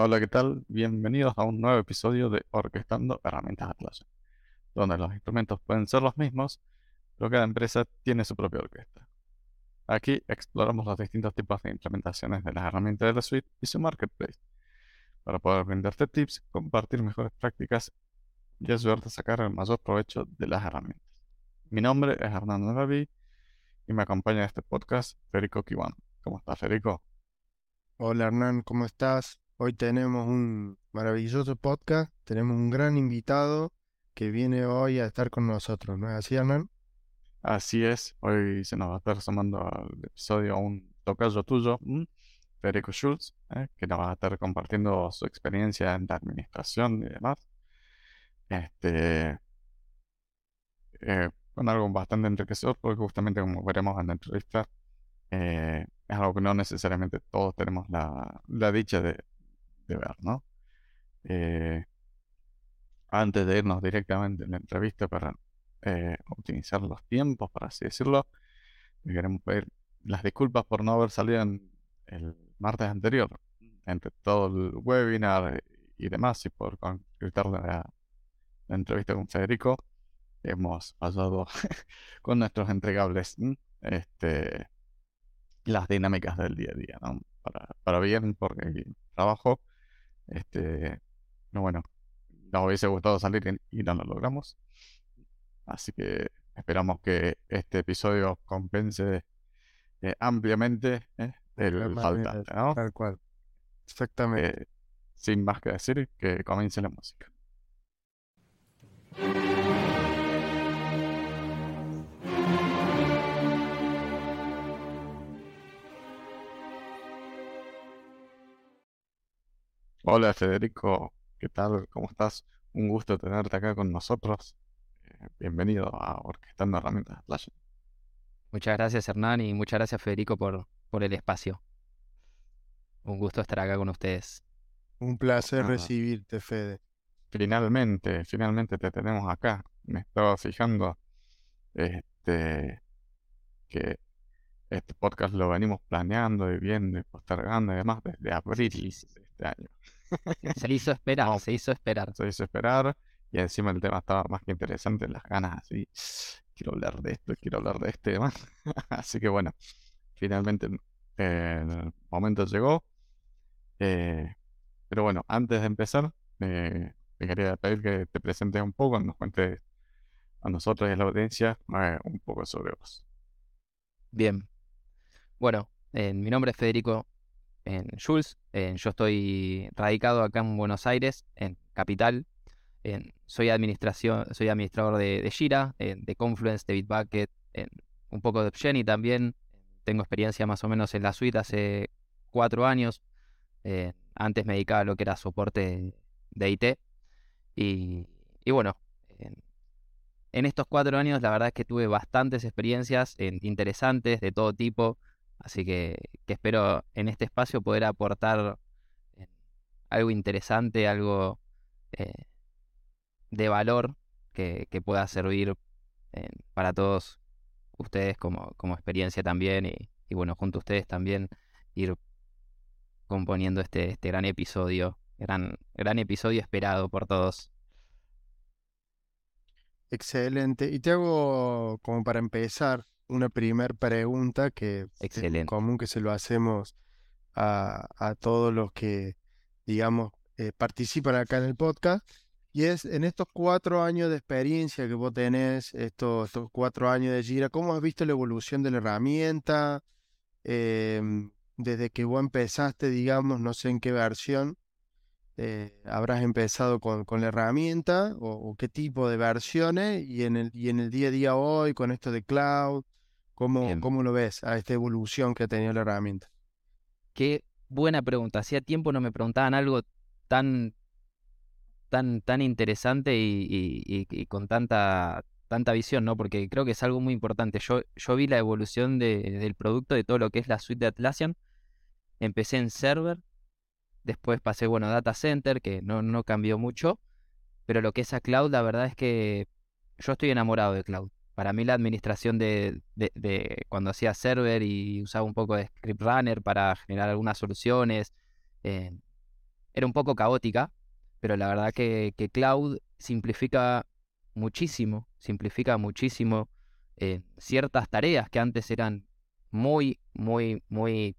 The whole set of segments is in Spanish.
Hola, ¿qué tal? Bienvenidos a un nuevo episodio de Orquestando Herramientas Atlassian, donde los instrumentos pueden ser los mismos, pero cada empresa tiene su propia orquesta. Aquí exploramos los distintos tipos de implementaciones de las herramientas de la suite y su marketplace, para poder brindarte tips, compartir mejores prácticas y ayudarte a sacar el mayor provecho de las herramientas. Mi nombre es Hernando David y me acompaña en este podcast Federico Kiwan. ¿Cómo estás, Federico? Hola Hernán, ¿cómo estás? Hoy tenemos un maravilloso podcast, tenemos un gran invitado que viene hoy a estar con nosotros, ¿no es así, Hernán? Así es, hoy se nos va a estar sumando al episodio un tocayo tuyo, Federico Schultz, ¿eh? que nos va a estar compartiendo su experiencia en la administración y demás. Este, eh, con algo bastante enriquecedor, porque justamente como veremos en la entrevista, eh, es algo que no necesariamente todos tenemos la, dicha de, ver, ¿no? Eh, antes de irnos directamente en la entrevista para optimizar los tiempos, por así decirlo, queremos pedir las disculpas por no haber salido el martes anterior, entre todo el webinar y demás, y por concretar la entrevista con Federico hemos pasado con nuestros entregables este, las dinámicas del día a día, ¿no? Para, para bien, porque trabajo, este, no, bueno, nos hubiese gustado salir y, no lo logramos. Así que esperamos que este episodio compense eh, ampliamente eh, el faltante, ¿no? Tal cual. Exactamente. Eh, sin más que decir, que comience la música. Hola Federico, ¿qué tal? ¿Cómo estás? Un gusto tenerte acá con nosotros. Eh, bienvenido a Orquestando Herramientas Atlassian. Muchas gracias Hernán y muchas gracias Federico por, por el espacio. Un gusto estar acá con ustedes. Un placer recibirte, Fede. Finalmente, finalmente te tenemos acá. Me estaba fijando este, que este podcast lo venimos planeando y viendo y postergando y demás desde abril de este año. Se hizo esperar, se hizo esperar. Se hizo esperar y encima el tema estaba más que interesante, las ganas así, quiero hablar de esto, quiero hablar de este demás. así que bueno, finalmente eh, el momento llegó. Eh, pero bueno, antes de empezar, eh, te quería pedir que te presentes un poco, nos cuentes a nosotros y a la audiencia un poco sobre vos. Bien. Bueno, mi nombre es Federico en Jules. yo estoy radicado acá en Buenos Aires, en Capital. soy, administración, soy administrador de, de Jira, de Confluence, de Bitbucket, un poco de Jenny también. Tengo experiencia más o menos en la suite hace cuatro años. antes me dedicaba a lo que era soporte de IT. Y, bueno, en, estos cuatro años la verdad es que tuve bastantes experiencias interesantes de todo tipo. Así que, espero en este espacio poder aportar eh, algo interesante, algo eh, de valor que, pueda servir eh, para todos ustedes como, experiencia también y, bueno, junto a ustedes también ir componiendo este, este gran episodio, gran, gran episodio esperado por todos. Excelente. Y te hago como para empezar, una primera pregunta que es común que se lo hacemos a, todos los que, digamos, eh, participan acá en el podcast. Y es en estos cuatro años de experiencia que vos tenés, estos, estos cuatro años de Gira, ¿cómo has visto la evolución de la herramienta? Em, desde que vos empezaste, digamos, no sé en qué versión, eh, habrás empezado con, con la herramienta o, qué tipo de versiones y en, el, y en el día a día hoy con esto de cloud, ¿Cómo, lo ves a esta evolución que ha tenido la herramienta? Qué buena pregunta. Hacía tiempo no me preguntaban algo tan, tan, tan interesante y, con tanta, tanta visión, ¿no? Porque creo que es algo muy importante. Yo, yo vi la evolución del producto, de todo lo que es la suite de Atlassian. Empecé en server, después pasé, bueno, data center, que no, no cambió mucho, pero lo que es a cloud, la verdad es que yo estoy enamorado de cloud para mí la administración de, cuando hacía server y usaba un poco de script runner para generar algunas soluciones, eh, era un poco caótica, pero la verdad que, que Cloud simplifica muchísimo, simplifica muchísimo eh, ciertas tareas que antes eran muy, muy, muy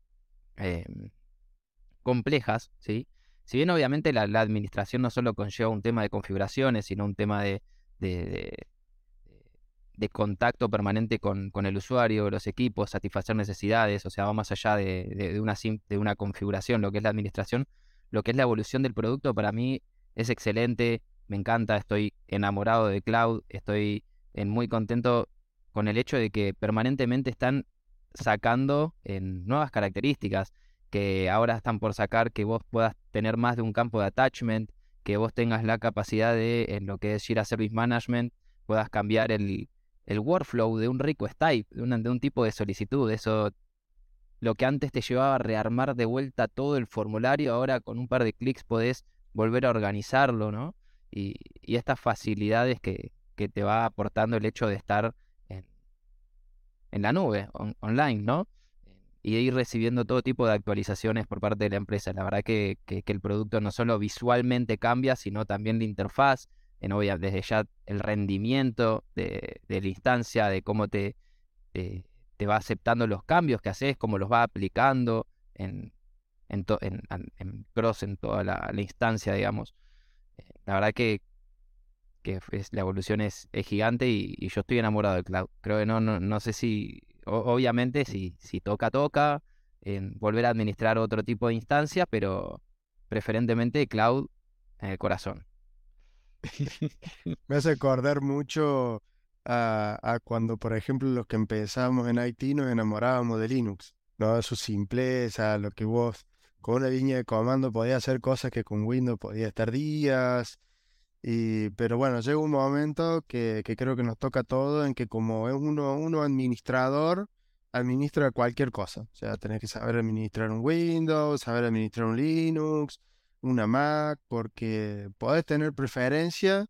em, complejas, ¿sí? Si bien obviamente la, administración no solo conlleva un tema de configuraciones, sino un tema de, contacto permanente con, con, el usuario, los equipos, satisfacer necesidades, o sea, va más allá de, una, de una configuración, lo que es la administración, lo que es la evolución del producto, para mí es excelente, me encanta, estoy enamorado de cloud, estoy muy contento con el hecho de que permanentemente están sacando nuevas características, que ahora están por sacar que vos puedas tener más de un campo de attachment, que vos tengas la capacidad de, en lo que es Jira Service Management, puedas cambiar el, el workflow de un request type, de, de un tipo de solicitud. Eso, lo que antes te llevaba a rearmar de vuelta todo el formulario, ahora con un par de clics podés volver a organizarlo, ¿no? Y, estas facilidades que, te va aportando el hecho de estar en, en la nube, online, ¿no? Y ir recibiendo todo tipo de actualizaciones por parte de la empresa. La verdad que, que, el producto no solo visualmente cambia, sino también la interfaz, en obvia, desde ya el rendimiento de, de la instancia, de cómo te, te, va aceptando los cambios que haces, cómo los va aplicando en, en, en, cross en toda la, instancia, digamos. Eh, la verdad que, que es, la evolución es, es gigante y, yo estoy enamorado de cloud. Creo que no, no, no sé si, obviamente, si, si toca, toca, en volver a administrar otro tipo de instancias, pero preferentemente cloud en el corazón. Me hace acordar mucho a, cuando, por ejemplo, los que empezamos en IT nos enamorábamos de Linux, ¿no? Su simpleza, lo que vos con una línea de comando podía hacer cosas que con Windows podía estar días. Y, pero bueno, llega un momento que, que creo que nos toca todo en que como es uno, uno administrador, administra cualquier cosa. O sea, tenés que saber administrar un Windows, saber administrar un Linux, una Mac, porque podés tener preferencia,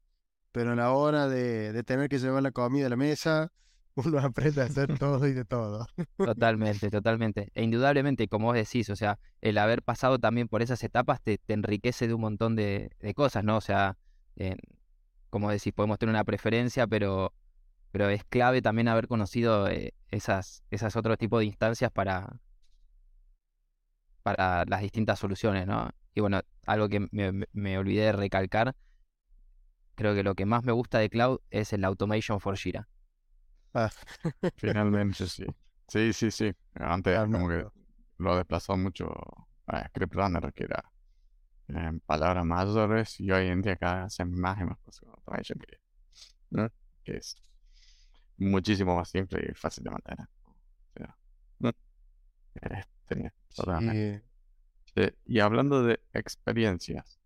pero a la hora de, de tener que llevar la comida a la mesa, uno aprende a hacer todo y de todo. Totalmente, totalmente. E indudablemente, como vos decís, o sea, el haber pasado también por esas etapas te, enriquece de un montón de, cosas, ¿no? O sea, como decís, podemos tener una preferencia, pero, pero es clave también haber conocido eh, esas, esas otros tipos de instancias para, para las distintas soluciones, ¿no? Y bueno, algo que me, me olvidé de recalcar, creo que lo que más me gusta de Cloud es el Automation for Jira. Ah. Finalmente, sí. Sí, sí, sí. Antes como que lo ha desplazado mucho a Script Runner, que era en palabras mayores, y hoy en día cada vez hacen más y más cosas con que, ¿no? que es muchísimo más simple y fácil de mantener. Y hablando de experiencias,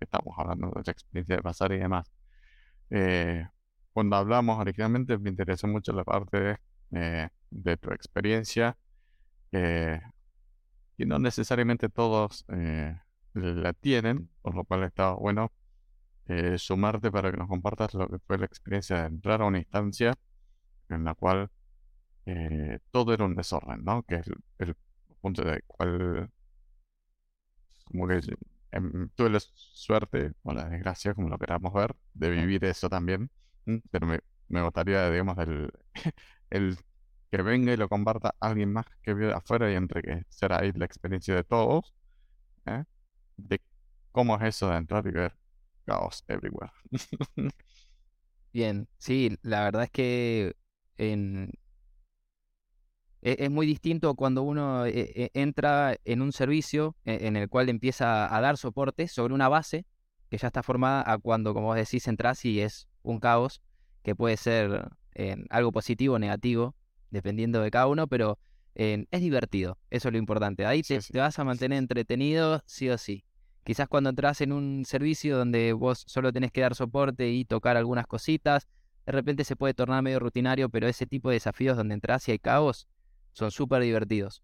estamos hablando de la experiencia de pasar y demás. Eh, cuando hablamos originalmente me interesó mucho la parte de, eh, tu experiencia, eh, y no necesariamente todos eh, la tienen, por lo cual está bueno sumarte para que nos compartas lo que fue la experiencia de entrar a una instancia en la cual todo era un desorden, ¿no? Que es el, punto de cual, como que em, tuve la suerte o la desgracia, como lo queramos ver, de vivir eso también Mm, pero me, me gustaría, digamos, el, el que venga y lo comparta alguien más que vive afuera y entre que será ahí la experiencia de todos, ¿eh? de cómo es eso de entrar y ver caos everywhere. Bien, sí, la verdad es que en... E, es, muy distinto cuando uno eh, eh, entra en un servicio e, en el cual empieza a dar soporte sobre una base que ya está formada a cuando, como vos decís, entras y es un caos que puede ser algo positivo o negativo, dependiendo de cada uno, pero es divertido, eso es lo importante. Ahí te, vas a mantener entretenido sí o sí. Quizás cuando entras en un servicio donde vos solo tenés que dar soporte y tocar algunas cositas, de repente se puede tornar medio rutinario, pero ese tipo de desafíos donde entras y hay caos son súper divertidos.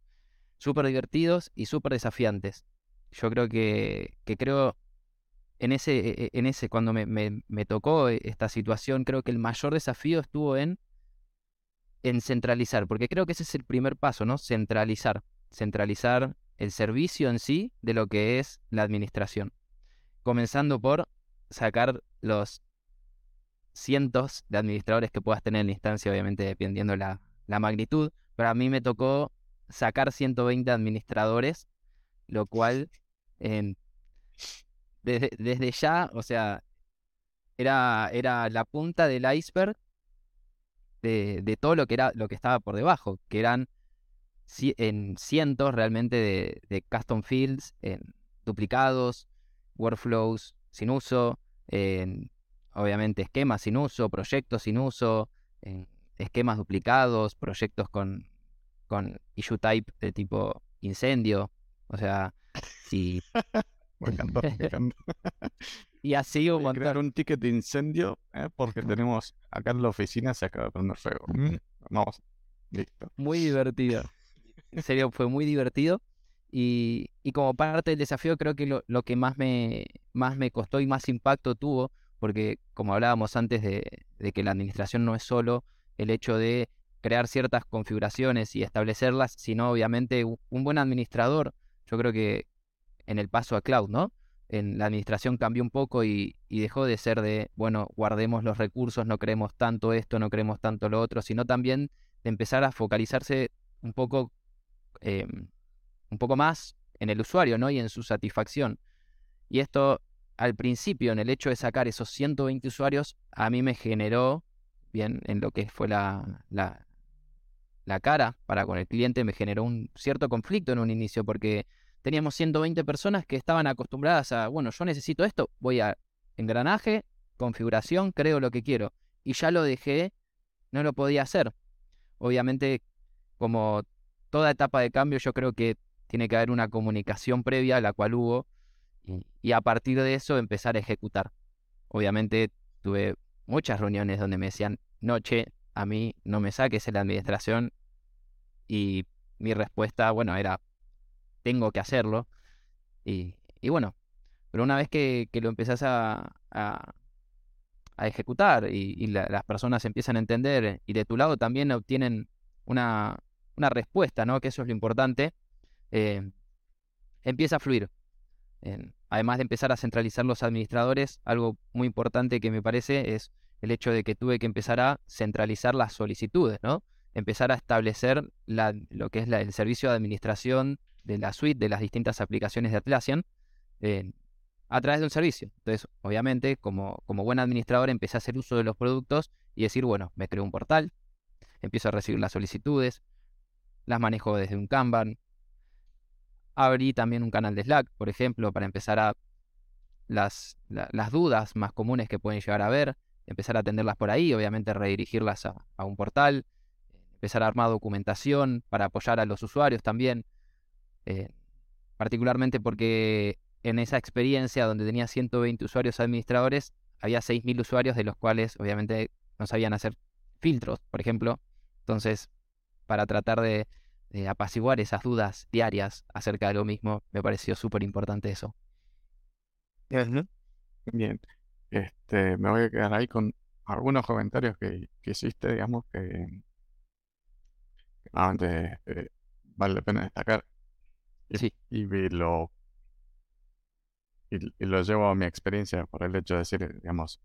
Súper divertidos y súper desafiantes. Yo creo que, que creo en ese, e, e, en ese cuando me, me, tocó e, esta situación, creo que el mayor desafío estuvo en, en centralizar, porque creo que ese es el primer paso, ¿no? Centralizar. Centralizar el servicio en sí de lo que es la administración. Comenzando por sacar los cientos de administradores que puedas tener en la instancia, obviamente dependiendo la, la magnitud, pero a mí me tocó sacar 120 administradores, lo cual desde, desde, ya, o sea, era, era la punta del iceberg de, todo lo que era lo que estaba por debajo, que eran en cientos realmente de, de custom fields, en duplicados, workflows sin uso, en obviamente esquemas sin uso, proyectos sin uso, esquemas duplicados, proyectos con, con issue type de tipo incendio. O sea, si... y así un Crear un ticket de incendio ¿eh? porque tenemos acá en la oficina se acaba de prender fuego. Vamos, listo. Muy divertido. En serio, fue muy divertido. Y, y como parte del desafío, creo que lo, lo, que más me, más me costó y más impacto tuvo porque como hablábamos antes de, que la administración no es solo el hecho de crear ciertas configuraciones y establecerlas, sino obviamente un buen administrador, yo creo que en el paso a cloud, ¿no? En la administración cambió un poco y, dejó de ser de, bueno, guardemos los recursos, no creemos tanto esto, no creemos tanto lo otro, sino también de empezar a focalizarse un poco, em, un poco más en el usuario, ¿no? Y en su satisfacción. Y esto al principio, en el hecho de sacar esos 120 usuarios, a mí me generó, bien, en lo que fue la, la, cara para con el cliente, me generó un cierto conflicto en un inicio, porque teníamos 120 personas que estaban acostumbradas a, bueno, yo necesito esto, voy a engranaje, configuración, creo lo que quiero. Y ya lo dejé, no lo podía hacer. Obviamente, como toda etapa de cambio, yo creo que tiene que haber una comunicación previa, la cual hubo, y a partir de eso empezar a ejecutar. Obviamente tuve muchas reuniones donde me decían, noche, a mí no me saques en la administración y mi respuesta, bueno, era, tengo que hacerlo. Y, bueno, pero una vez que, lo empezás a, a, ejecutar y, las personas empiezan a entender y de tu lado también obtienen una, una respuesta, ¿no? Que eso es lo importante, eh, empieza a fluir además de empezar a centralizar los administradores, algo muy importante que me parece es el hecho de que tuve que empezar a centralizar las solicitudes, ¿no? Empezar a establecer lo que es el servicio de administración de la suite de las distintas aplicaciones de Atlassian eh, a través de un servicio. Entonces, obviamente, como, como buen administrador, empecé a hacer uso de los productos y decir, bueno, me creo un portal, empiezo a recibir las solicitudes, las manejo desde un Kanban, Abrí también un canal de Slack, por ejemplo, para empezar a las, las dudas más comunes que pueden llegar a ver, empezar a atenderlas por ahí, obviamente redirigirlas a, un portal, empezar a armar documentación para apoyar a los usuarios también, eh, particularmente porque en esa experiencia donde tenía 120 usuarios administradores, había 6.000 usuarios de los cuales obviamente no sabían hacer filtros, por ejemplo. Entonces, para tratar de, apaciguar esas dudas diarias acerca de lo mismo, me pareció súper importante eso. Bien, este, me voy a quedar ahí con algunos comentarios que, hiciste, digamos, que, realmente eh, vale la pena destacar. Y, sí. y lo y, lo llevo a mi experiencia por el hecho de decir, digamos,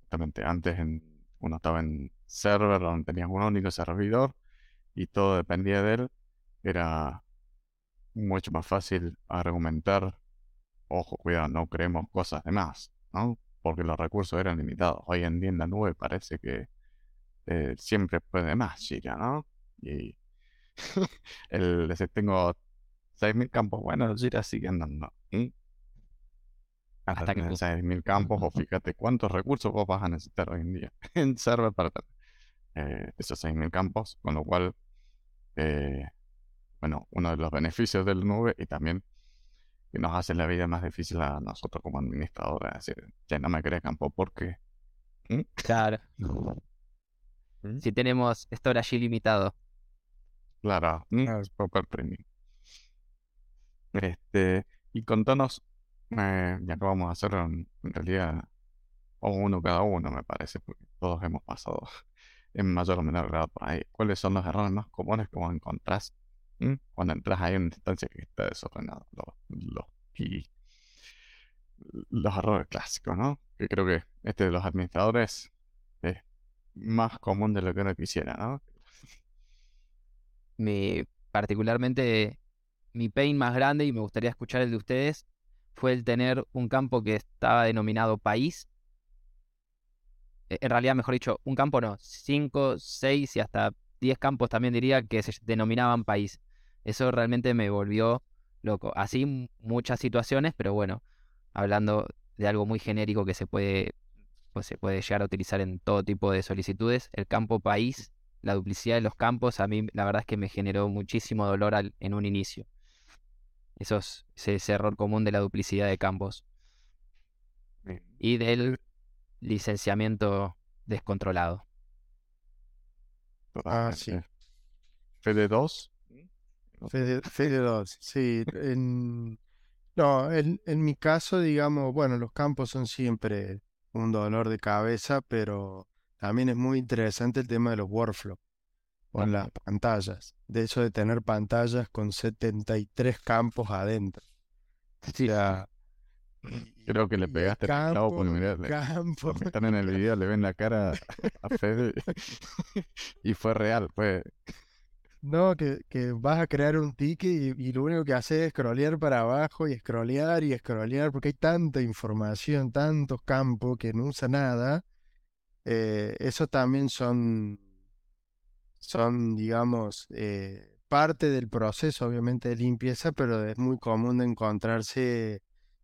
justamente antes en, uno estaba en server donde tenías un único servidor y todo dependía de él era mucho más fácil argumentar, ojo, cuidado, no creemos cosas de más, ¿no? Porque los recursos eran limitados. Hoy en día en la nube parece que eh, siempre puede más, chica, ¿no? Y el decir, tengo 6.000 campos, bueno, Jira sigue andando. Hasta que 6.000 campos, o fíjate cuántos recursos vos vas a necesitar hoy en día en server para eh, esos 6.000 campos, con lo cual eh, bueno, uno de los beneficios del nube y también que nos hace la vida más difícil a nosotros como administradores. Es decir, ya no me cree campo porque... ¿Mm? Claro. ¿Mm? Si tenemos storage ilimitado. Claro, es proper premium. Este, y contanos, eh, ya que vamos a hacer en, realidad o uno cada uno, me parece, porque todos hemos pasado en mayor o menor grado por ahí. ¿Cuáles son los errores más comunes que vos encontrás cuando entras en una instancia que está desordenado. Los, y los errores clásicos, ¿no? Que creo que este de los administradores es más común de lo que uno quisiera, ¿no? Mi, particularmente, mi pain más grande, y me gustaría escuchar el de ustedes, fue el tener un campo que estaba denominado país. E, en realidad, mejor dicho, un campo no, cinco, seis y hasta diez campos también diría que se denominaban país. Eso realmente me volvió loco. Así muchas situaciones, pero bueno, hablando de algo muy genérico que se puede, pues se puede llegar a utilizar en todo tipo de solicitudes, el campo país, la duplicidad de los campos, a mí la verdad es que me generó muchísimo dolor en un inicio. Eso es, ese, error común de la duplicidad de campos. Y del licenciamiento descontrolado. Ah, sí. Fede 2 Fede, 2, sí. no, en, en mi caso, digamos, bueno, los campos son siempre un dolor de cabeza, pero también es muy interesante el tema de los workflows o las pantallas. De eso de tener pantallas con 73 campos adentro. Sí. Creo que le pegaste el clavo campo. están en el video le ven la cara a Fede y fue real, fue no, que, que, vas a crear un ticket y, lo único que haces es scrollear para abajo y scrollear y scrollear porque hay tanta información, tantos campos que no usa nada. Eh, eso también son, son digamos, eh, parte del proceso, obviamente, de limpieza, pero es muy común de encontrarse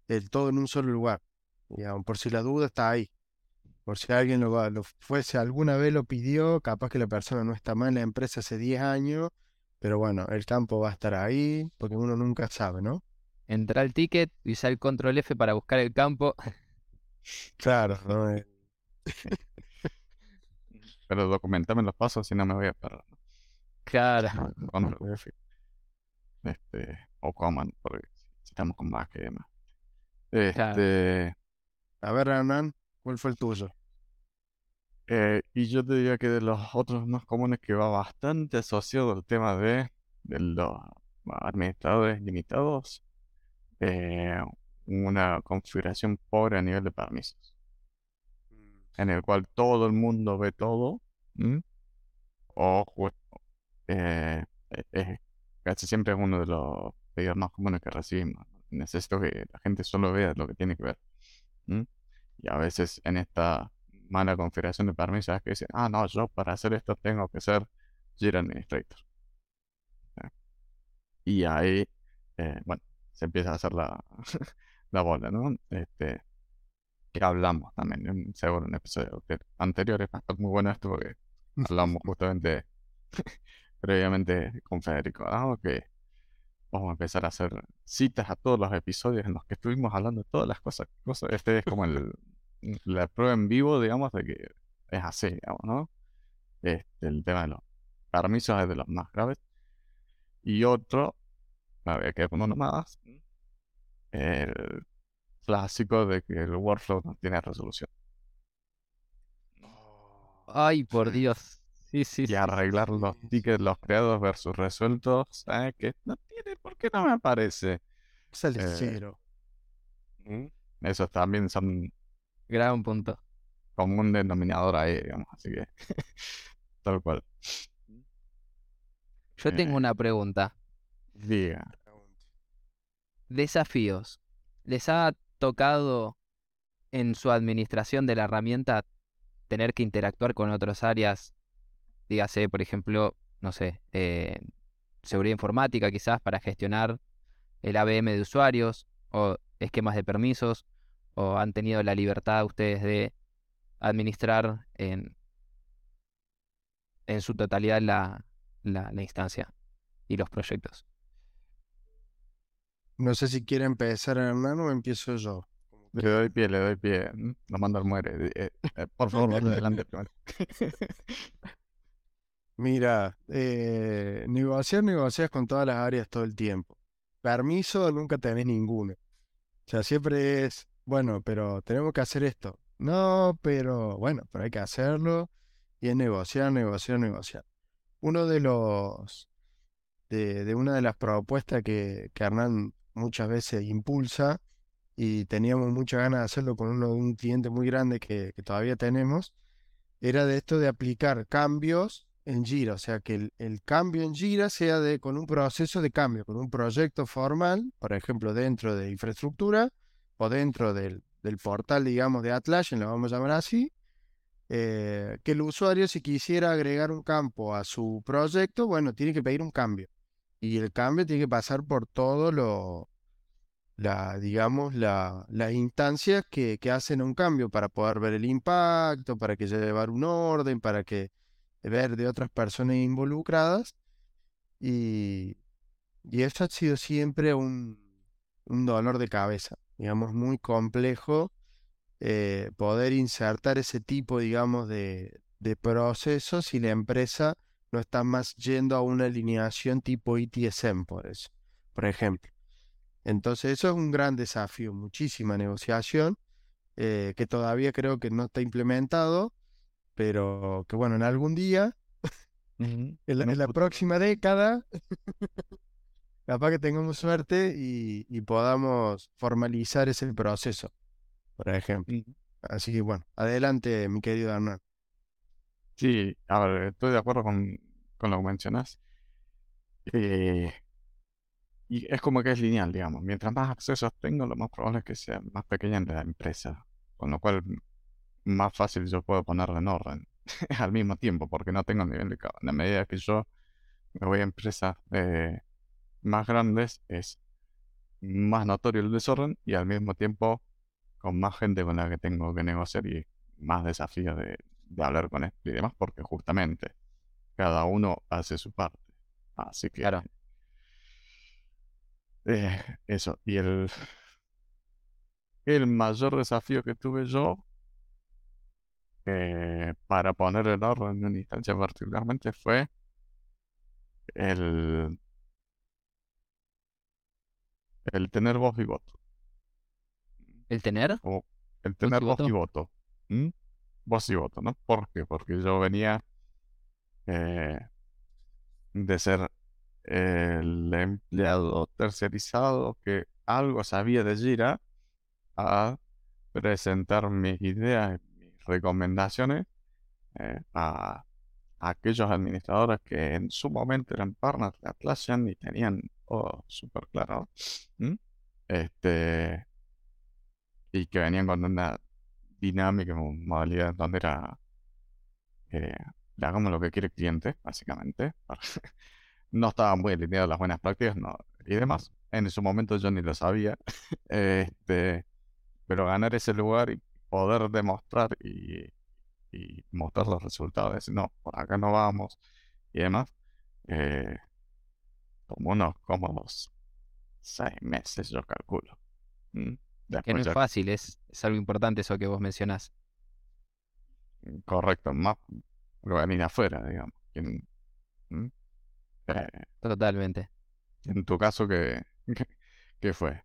el todo en un solo lugar. Digamos, por si la duda está ahí. Por si alguien lo, lo fuese, alguna vez lo pidió, capaz que la persona no está mal en la empresa hace 10 años, pero bueno, el campo va a estar ahí, porque uno nunca sabe, ¿no? Entra al ticket, usa el control F para buscar el campo. Claro, ¿no? Eh. pero documentame los pasos si no me voy a esperar. Claro. Control F. Este, o command, porque estamos con más que demás. Este. A ver, Hernán. ¿Cuál fue el tuyo? Eh, y yo te diría que de los otros más comunes que va bastante asociado al tema de, los administradores limitados, eh, una configuración pobre a nivel de permisos, mm. en el cual todo el mundo ve todo, o eh, casi siempre es uno de los pedidos más comunes que recibimos. Necesito que la gente solo vea lo que tiene que ver. Y a veces en esta mala configuración de permisos que dicen, ah, no, yo para hacer esto tengo que ser Jira Administrator. Y ahí, eh, bueno, se empieza a hacer la, la bola, ¿no? Este, que hablamos también, seguro en un episodio anterior, es muy bueno esto porque hablamos justamente previamente con Federico, ah, que vamos a empezar a hacer citas a todos los episodios en los que estuvimos hablando de todas las cosas. cosas. Este es como el, la prueba en vivo, digamos, de que es así, digamos, ¿no? Este, el tema de los permisos es de los más graves. Y otro, a ver, que uno más, el clásico de que el workflow no tiene resolución. Ay, por Dios. Sí, sí. Y arreglar los tickets, los creados versus resueltos, ¿eh? que no tiene, ¿por qué no me aparece? Sale eh, cero. Esos también son Gran punto. Como un denominador ahí, digamos, así que tal cual. Yo tengo eh, una pregunta. Diga. Desafíos. ¿Les ha tocado en su administración de la herramienta tener que interactuar con otras áreas? Dígase, por ejemplo, no sé, eh, seguridad informática quizás para gestionar el ABM de usuarios o esquemas de permisos o han tenido la libertad ustedes de administrar en, en su totalidad la, la, instancia y los proyectos. No sé si quiere empezar Hernán o empiezo yo. Le doy pie, le doy pie. Lo mando al muere. Eh, eh, por favor, adelante Mira, eh, negociar, negocias con todas las áreas todo el tiempo. Permiso, nunca tenés ninguno. O sea, siempre es bueno, pero tenemos que hacer esto. No, pero bueno, pero hay que hacerlo y es negociar, negociar, negociar. Uno de los de, una de las propuestas que, que, Hernán muchas veces impulsa y teníamos muchas ganas de hacerlo con uno, un cliente muy grande que, todavía tenemos, era de esto de aplicar cambios en Gira, o sea, que el, cambio en Gira sea de, con un proceso de cambio, con un proyecto formal, por ejemplo, dentro de infraestructura o dentro del, del portal, digamos, de Atlassian, lo vamos a llamar así, eh, que el usuario si quisiera agregar un campo a su proyecto, bueno, tiene que pedir un cambio. Y el cambio tiene que pasar por todo lo, la, digamos, la, las instancias que, que, hacen un cambio para poder ver el impacto, para que llevar un orden, para que ver de otras personas involucradas. Y, y eso ha sido siempre un, un dolor de cabeza, digamos, muy complejo eh, poder insertar ese tipo, digamos, de, de procesos y la empresa no está más yendo a una alineación tipo ITSM, por eso, por ejemplo. Entonces, eso es un gran desafío, muchísima negociación, eh, que todavía creo que no está implementado, pero que bueno, en algún día, en, la, próxima década, capaz que tengamos suerte y, y podamos formalizar ese proceso por ejemplo. Así que bueno, adelante, mi querido Hernán. Sí, a ver, estoy de acuerdo con, con lo que mencionas. Eh, y es como que es lineal, digamos. Mientras más accesos tengo, lo más probable es que sea más pequeña en la empresa. Con lo cual, más fácil yo puedo ponerla en orden al mismo tiempo, porque no tengo nivel de En la medida que yo me voy a empresas eh, más grandes, es más notorio el desorden y al mismo tiempo con más gente con la que tengo que negociar y más desafíos de, hablar con esto y demás, porque justamente cada uno hace su parte. Así que. Claro. Eh, eso. Y el. El mayor desafío que tuve yo eh, para poner el orden en una instancia particularmente fue el, el tener voz y voto. ¿El tener? O el tener voz y voto. Voz y voto, ¿no? ¿Por qué? Porque yo venía eh, de ser el empleado tercerizado que algo sabía de Gira a presentar mis ideas, mis recomendaciones eh, a, aquellos administradores que en su momento eran partners de Atlassian y tenían todo súper claro. Este, y que venían con una dinámica, modalidad donde era, eh, lo que quiere el cliente, básicamente. no estaban muy alineadas las buenas prácticas no, y demás. En su momento yo ni lo sabía, este, pero ganar ese lugar y poder demostrar y, mostrar los resultados, no, por acá no vamos y demás, eh, como unos cómodos seis meses, yo calculo. ¿Mm? que no es fácil, es, es algo importante eso que vos mencionás. Mm, correcto, más venir afuera, digamos. Eh, Totalmente. En tu caso, ¿qué, qué, fue?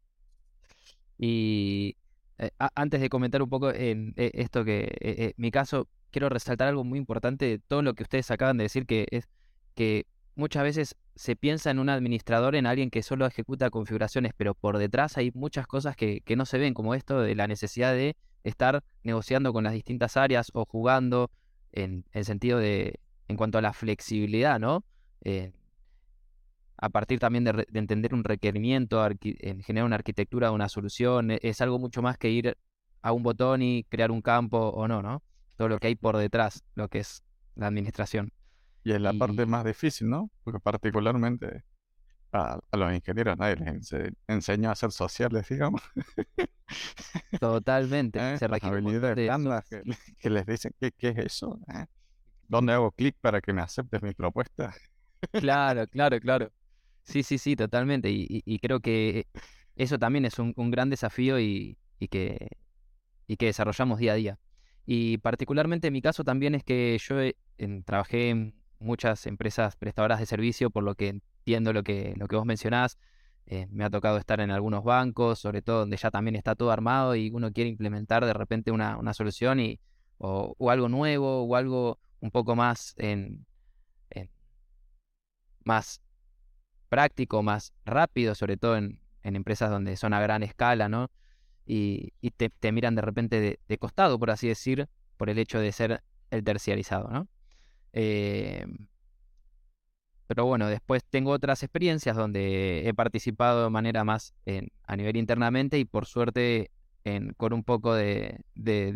Y eh, antes de comentar un poco en eh, esto que mi caso, quiero resaltar algo muy importante de todo lo que ustedes acaban de decir, que es que muchas veces se piensa en un administrador, en alguien que solo ejecuta configuraciones, pero por detrás hay muchas cosas que, no se ven, como esto de la necesidad de estar negociando con las distintas áreas o jugando en el sentido de, en cuanto a la flexibilidad, ¿no? Eh, a partir también de, entender un requerimiento, en generar una arquitectura, una solución, e, es algo mucho más que ir a un botón y crear un campo o no, ¿no? Todo lo que hay por detrás, lo que es la administración. Y es la parte más difícil, ¿no? Porque particularmente a, los ingenieros nadie les enseña a ser sociales, digamos. Totalmente. ¿Eh? Se habilidades que, que, les dicen, ¿qué, qué es eso? ¿Eh? ¿Dónde hago clic para que me aceptes mi propuesta? claro, claro, claro. Sí, sí, sí, totalmente. Y, creo que eso también es un, gran desafío y, que, y que desarrollamos día a día. Y particularmente en mi caso también es que yo trabajé en muchas empresas prestadoras de servicio, por lo que entiendo lo que, lo que vos mencionás. Eh, me ha tocado estar en algunos bancos, sobre todo donde ya también está todo armado y uno quiere implementar de repente una, una solución y, o, algo nuevo o algo un poco más en, más práctico, más rápido, sobre todo en, empresas donde son a gran escala, ¿no? Y, te, miran de repente de, costado, por así decir, por el hecho de ser el terciarizado, ¿no? Eh, pero bueno, después tengo otras experiencias donde he participado de manera más a nivel internamente y por suerte con un poco de,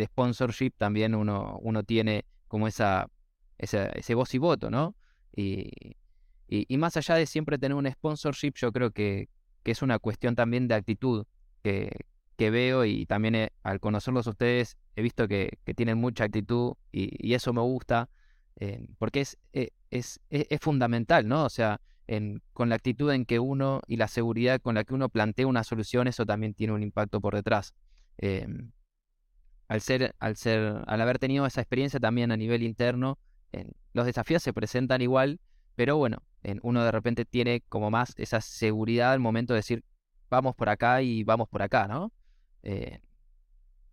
sponsorship también uno, uno tiene como esa, ese voz y voto, ¿no? Y, y, más allá de siempre tener un sponsorship, yo creo que, es una cuestión también de actitud que, veo y también al conocerlos ustedes he visto que, tienen mucha actitud y, eso me gusta porque es, eh, es, es, fundamental, ¿no? O sea, con la actitud en que uno y la seguridad con la que uno plantea una solución, eso también tiene un impacto por detrás. Em, al ser, al ser, al haber tenido esa experiencia también a nivel interno, los desafíos se presentan igual, pero bueno, uno de repente tiene como más esa seguridad al momento de decir, vamos por acá y vamos por acá, ¿no? Eh,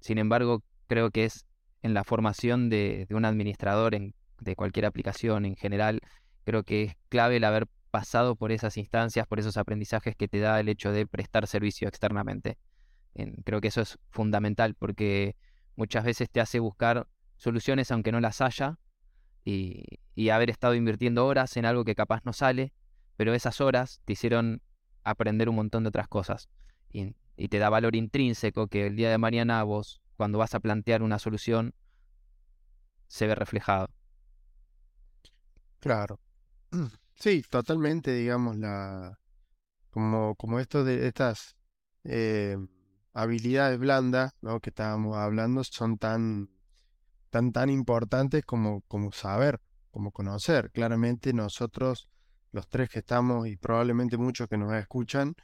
sin embargo, creo que es en la formación de, un administrador en, de cualquier aplicación en general, creo que es clave el haber pasado por esas instancias, por esos aprendizajes que te da el hecho de prestar servicio externamente. creo que eso es fundamental porque muchas veces te hace buscar soluciones aunque no las haya y, haber estado invirtiendo horas en algo que capaz no sale, pero esas horas te hicieron aprender un montón de otras cosas y, te da valor intrínseco que el día de mañana vos, cuando vas a plantear una solución, se ve reflejado. Claro. Sí, totalmente, digamos, la como, como esto de estas eh, habilidades blandas ¿no? que estábamos hablando son tan tan, tan importantes como, como saber, como conocer. Claramente nosotros, los tres que estamos y probablemente muchos que nos escuchan,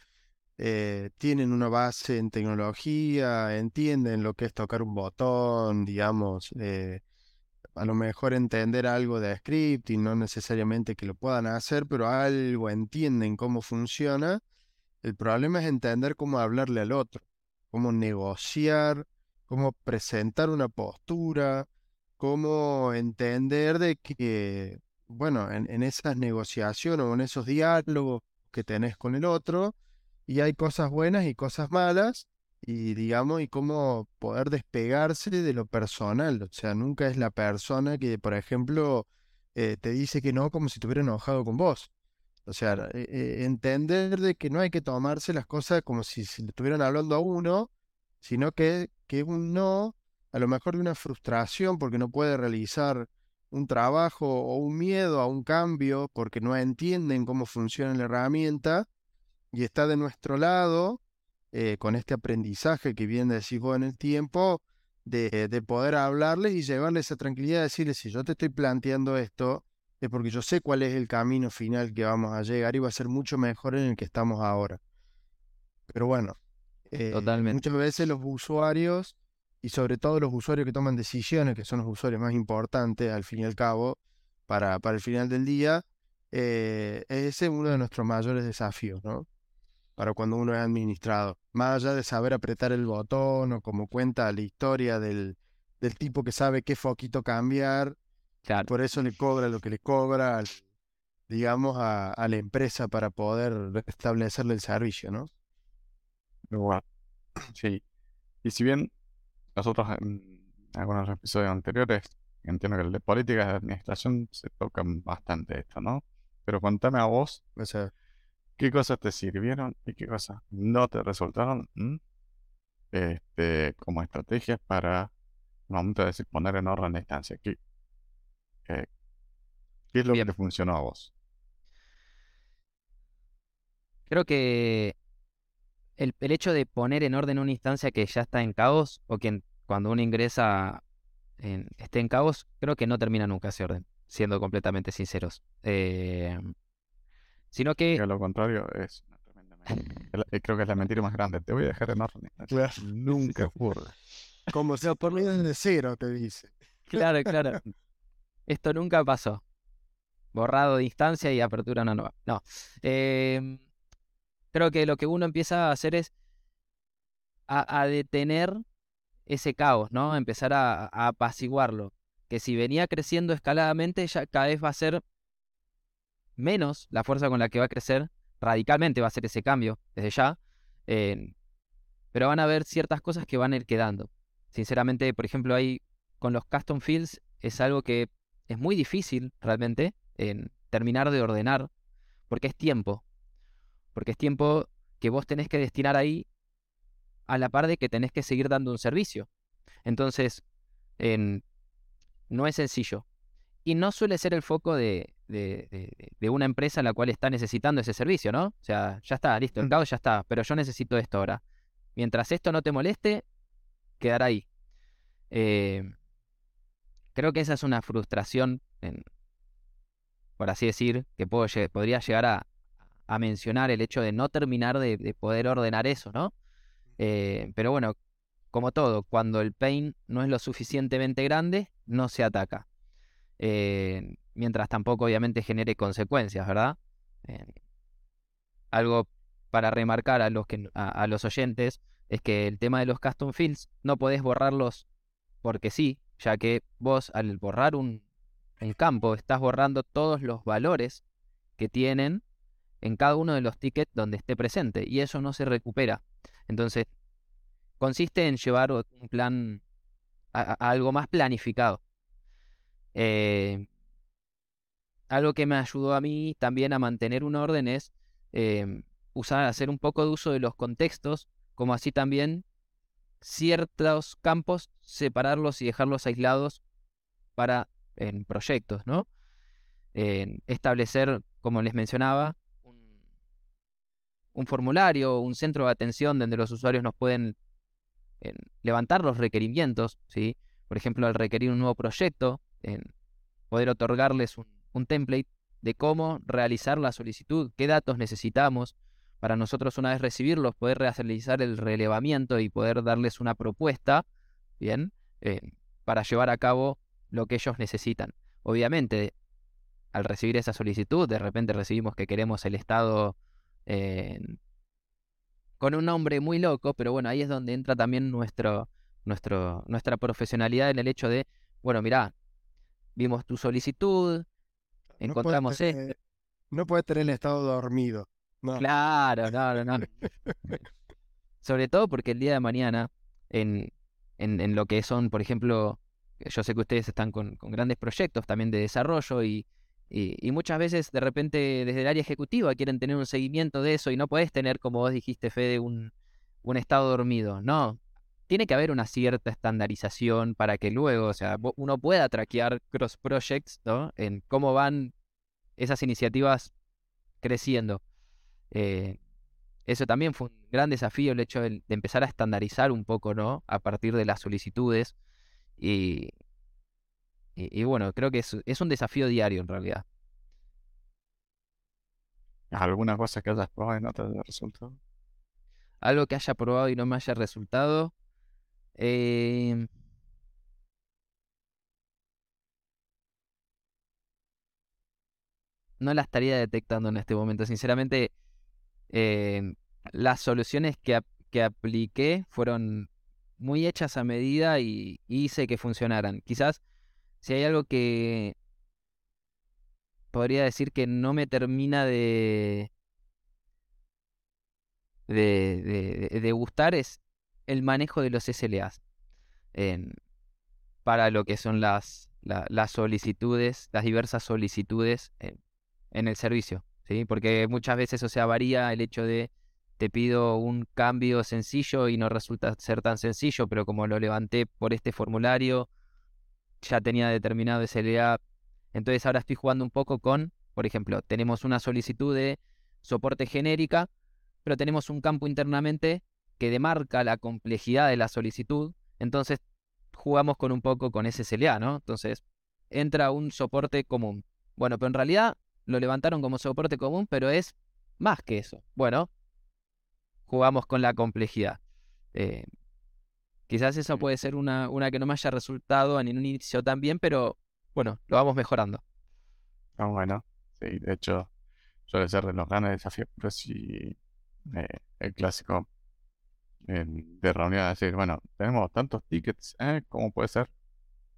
eh, tienen una base en tecnología, entienden lo que es tocar un botón, digamos, eh, a lo mejor entender algo de scripting, no necesariamente que lo puedan hacer, pero algo entienden cómo funciona. El problema es entender cómo hablarle al otro, cómo negociar, cómo presentar una postura, cómo entender de que, bueno, en, esas negociaciones o en esos diálogos que tenés con el otro, y hay cosas buenas y cosas malas, y digamos, y cómo poder despegarse de lo personal. O sea, nunca es la persona que, por ejemplo, eh, te dice que no como si estuviera enojado con vos. O sea, eh, eh, entender de que no hay que tomarse las cosas como si, si le estuvieran hablando a uno, sino que, que un no a lo mejor de una frustración porque no puede realizar un trabajo o un miedo a un cambio porque no entienden cómo funciona la herramienta y está de nuestro lado eh, con este aprendizaje que viene de decir en el tiempo de, de, poder hablarles y llevarles esa tranquilidad, decirles si yo te estoy planteando esto es porque yo sé cuál es el camino final que vamos a llegar y va a ser mucho mejor en el que estamos ahora. Pero bueno, eh, muchas veces los usuarios y sobre todo los usuarios que toman decisiones, que son los usuarios más importantes al fin y al cabo, para, para el final del día, eh, ese es uno de nuestros mayores desafíos, ¿no? Para cuando uno es administrado. Más allá de saber apretar el botón o como cuenta la historia del, del tipo que sabe qué foquito cambiar, por eso le cobra lo que le cobra, digamos, a, a la empresa para poder establecerle el servicio, ¿no? Sí. Y si bien nosotros en algunos episodios anteriores, entiendo que el de políticas de administración se tocan bastante esto, ¿no? Pero cuéntame a vos, ¿qué cosas te sirvieron y qué cosas no te resultaron este, como estrategias para, momento de decir, poner en orden la instancia? ¿Qué, eh, ¿qué es lo que te funcionó a vos? Creo que el, hecho de poner en orden una instancia que ya está en caos o que cuando uno ingresa en, esté en caos, creo que no termina nunca ese orden, siendo completamente sinceros. Eh, sino que... lo contrario es eh, Creo que es la mentira más grande. Te voy a dejar en orden. Nunca ocurre. Como sea por de cero, te dice. Claro, claro. Esto nunca pasó. Borrado de instancia y apertura una nueva. No. Eh, creo que lo que uno empieza a hacer es a, detener ese caos, ¿no? Empezar a, apaciguarlo. Que si venía creciendo escaladamente, ya cada vez va a ser menos la fuerza con la que va a crecer radicalmente va a ser ese cambio desde ya, pero van a haber ciertas cosas que van a ir quedando. Sinceramente, por ejemplo, ahí con los custom fields es algo que es muy difícil realmente en terminar de ordenar, porque es tiempo, porque es tiempo que vos tenés que destinar ahí a la par de que tenés que seguir dando un servicio. Entonces, no es sencillo. Y no suele ser el foco de, una empresa la cual está necesitando ese servicio, ¿no? O sea, ya está, listo, el caos ya está, pero yo necesito esto ahora. Mientras esto no te moleste, quedará ahí. Eh, creo que esa es una frustración, por así decir, que podría llegar a, mencionar el hecho de no terminar de, poder ordenar eso, ¿no? Eh, pero bueno, como todo, cuando el pain no es lo suficientemente grande, no se ataca. Eh, mientras tampoco obviamente genere consecuencias, ¿verdad? Eh, algo para remarcar a los, que, a, los oyentes es que el tema de los custom fields no podés borrarlos porque sí, ya que vos al borrar un, campo estás borrando todos los valores que tienen en cada uno de los tickets donde esté presente y eso no se recupera. Entonces, consiste en llevar un plan a, algo más planificado. Eh, algo que me ayudó a mí también a mantener un orden es em, usar, hacer un poco de uso de los contextos, como así también ciertos campos, separarlos y dejarlos aislados para en proyectos, ¿no? establecer, como les mencionaba, un formulario, un centro de atención donde los usuarios nos pueden levantar los requerimientos, ¿sí? Por ejemplo, al requerir un nuevo proyecto, en poder otorgarles un, template de cómo realizar la solicitud, qué datos necesitamos, para nosotros una vez recibirlos, poder realizar el relevamiento y poder darles una propuesta, ¿bien? para llevar a cabo lo que ellos necesitan. Obviamente, al recibir esa solicitud, de repente recibimos que queremos el estado con un nombre muy loco, pero bueno, ahí es donde entra también nuestra profesionalidad en el hecho de, bueno, mira, vimos tu solicitud, encontramos esto. no puedes tener el estado dormido. Claro, no, no, no. Sobre todo porque el día de mañana, en, en, en, lo que son, por ejemplo, yo sé que ustedes están con, con grandes proyectos también de desarrollo y, y, muchas veces de repente desde el área ejecutiva quieren tener un seguimiento de eso y no puedes tener, como vos dijiste, Fede, un, un estado dormido. No, tiene que haber una cierta estandarización para que luego, o sea, uno pueda traquear cross projects, ¿no? En cómo van esas iniciativas creciendo. Eh, eso también fue un gran desafío, el hecho de, de, empezar a estandarizar un poco, ¿no? A partir de las solicitudes. Y, y, bueno, creo que es, un desafío diario en realidad. ¿Alguna cosa que hayas probado y no te haya resultado? Algo que haya probado y no me haya resultado. Em, no la estaría detectando en este momento. Sinceramente, em, las soluciones que, que apliqué fueron muy hechas a medida y hice que funcionaran. Quizás si hay algo que podría decir que no me termina de, de, gustar es el manejo de los SLAs para lo que son las, las solicitudes, las diversas solicitudes en, en, el servicio. ¿sí? Porque muchas veces, o sea, varía el hecho de te pido un cambio sencillo y no resulta ser tan sencillo, pero como lo levanté por este formulario, ya tenía determinado SLA. Entonces ahora estoy jugando un poco con, por ejemplo, tenemos una solicitud de soporte genérica, pero tenemos un campo internamente que demarca la complejidad de la solicitud. Entonces jugamos con un poco con ese SLA, ¿no? Entonces entra un soporte común. Bueno, pero en realidad lo levantaron como soporte común, pero es más que eso. Bueno, jugamos con la complejidad. Eh, Quizás esa puede ser una, una que no me haya resultado en un inicio tan bien, pero bueno, lo vamos mejorando. Ah, bueno, sí, de hecho, suele ser de los grandes desafíos, pero sí, eh, el clásico de reunión, decir, bueno, tenemos tantos tickets, ¿eh? ¿Cómo puede ser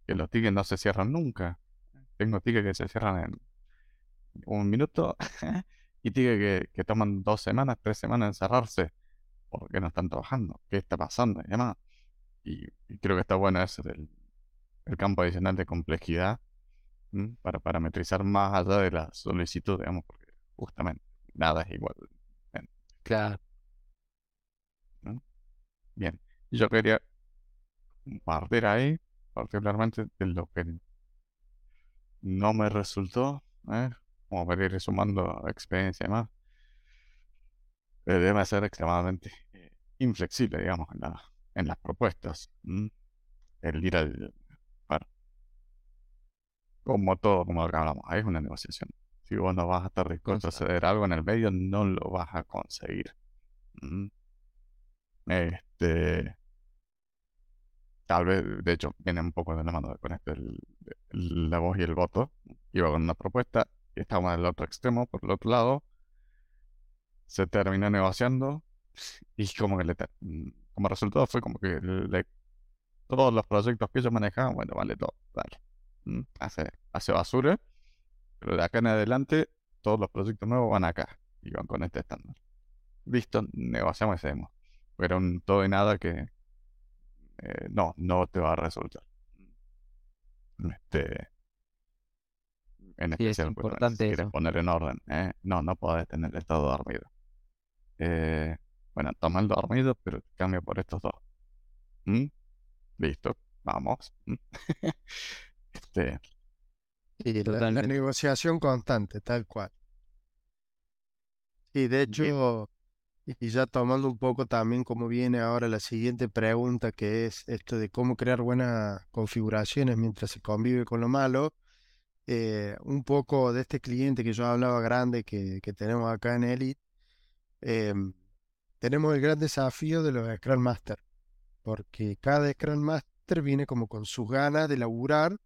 que los tickets no se cierran nunca? Tengo tickets que se cierran en un minuto y tiene que, toman dos semanas, tres semanas en encerrarse porque no están trabajando, qué está pasando y demás. Y, creo que está bueno ese el campo adicional de complejidad para parametrizar más allá de la solicitud, digamos, porque justamente nada es igual. Claro. Bien, yo quería partir ahí, particularmente de lo que no me resultó, ¿eh? como para ir sumando experiencia y demás, eh, debe ser extremadamente eh, inflexible, digamos, en, la, en las propuestas. El ir al... Bueno, como todo, como lo que hablamos, es una negociación. Si vos no vas a estar dispuesto a ceder algo en el medio, no lo vas a conseguir. Este. Tal vez, de hecho, viene un poco de la mano con este, la voz y el voto. Iba con una propuesta y estábamos en el otro extremo, por el otro lado. Se terminó negociando y como que le, como resultado fue como que todos los proyectos que ellos manejaban, bueno, vale todo, vale. Hace, hace basura, pero de acá en adelante todos los proyectos nuevos van acá y van con este estándar. Listo, negociamos y hacemos. Pero un todo y nada que eh, no, no te va a resultar. Este, en especial, es pues, importante si quieres poner en orden. ¿eh? No, no podés tener el estado dormido. Eh, bueno, toma el dormido, pero cambio por estos dos. ¿Mm? Listo, vamos. ¿Mm? este, la, negociación constante, tal cual. Y de hecho, y ya tomando un poco también como viene ahora la siguiente pregunta, que es esto de cómo crear buenas configuraciones mientras se convive con lo malo, eh, un poco de este cliente que yo hablaba grande que, tenemos acá en Elite, em, tenemos el gran desafío de los Scrum Master, porque cada Scrum Master viene como con sus ganas de laburar,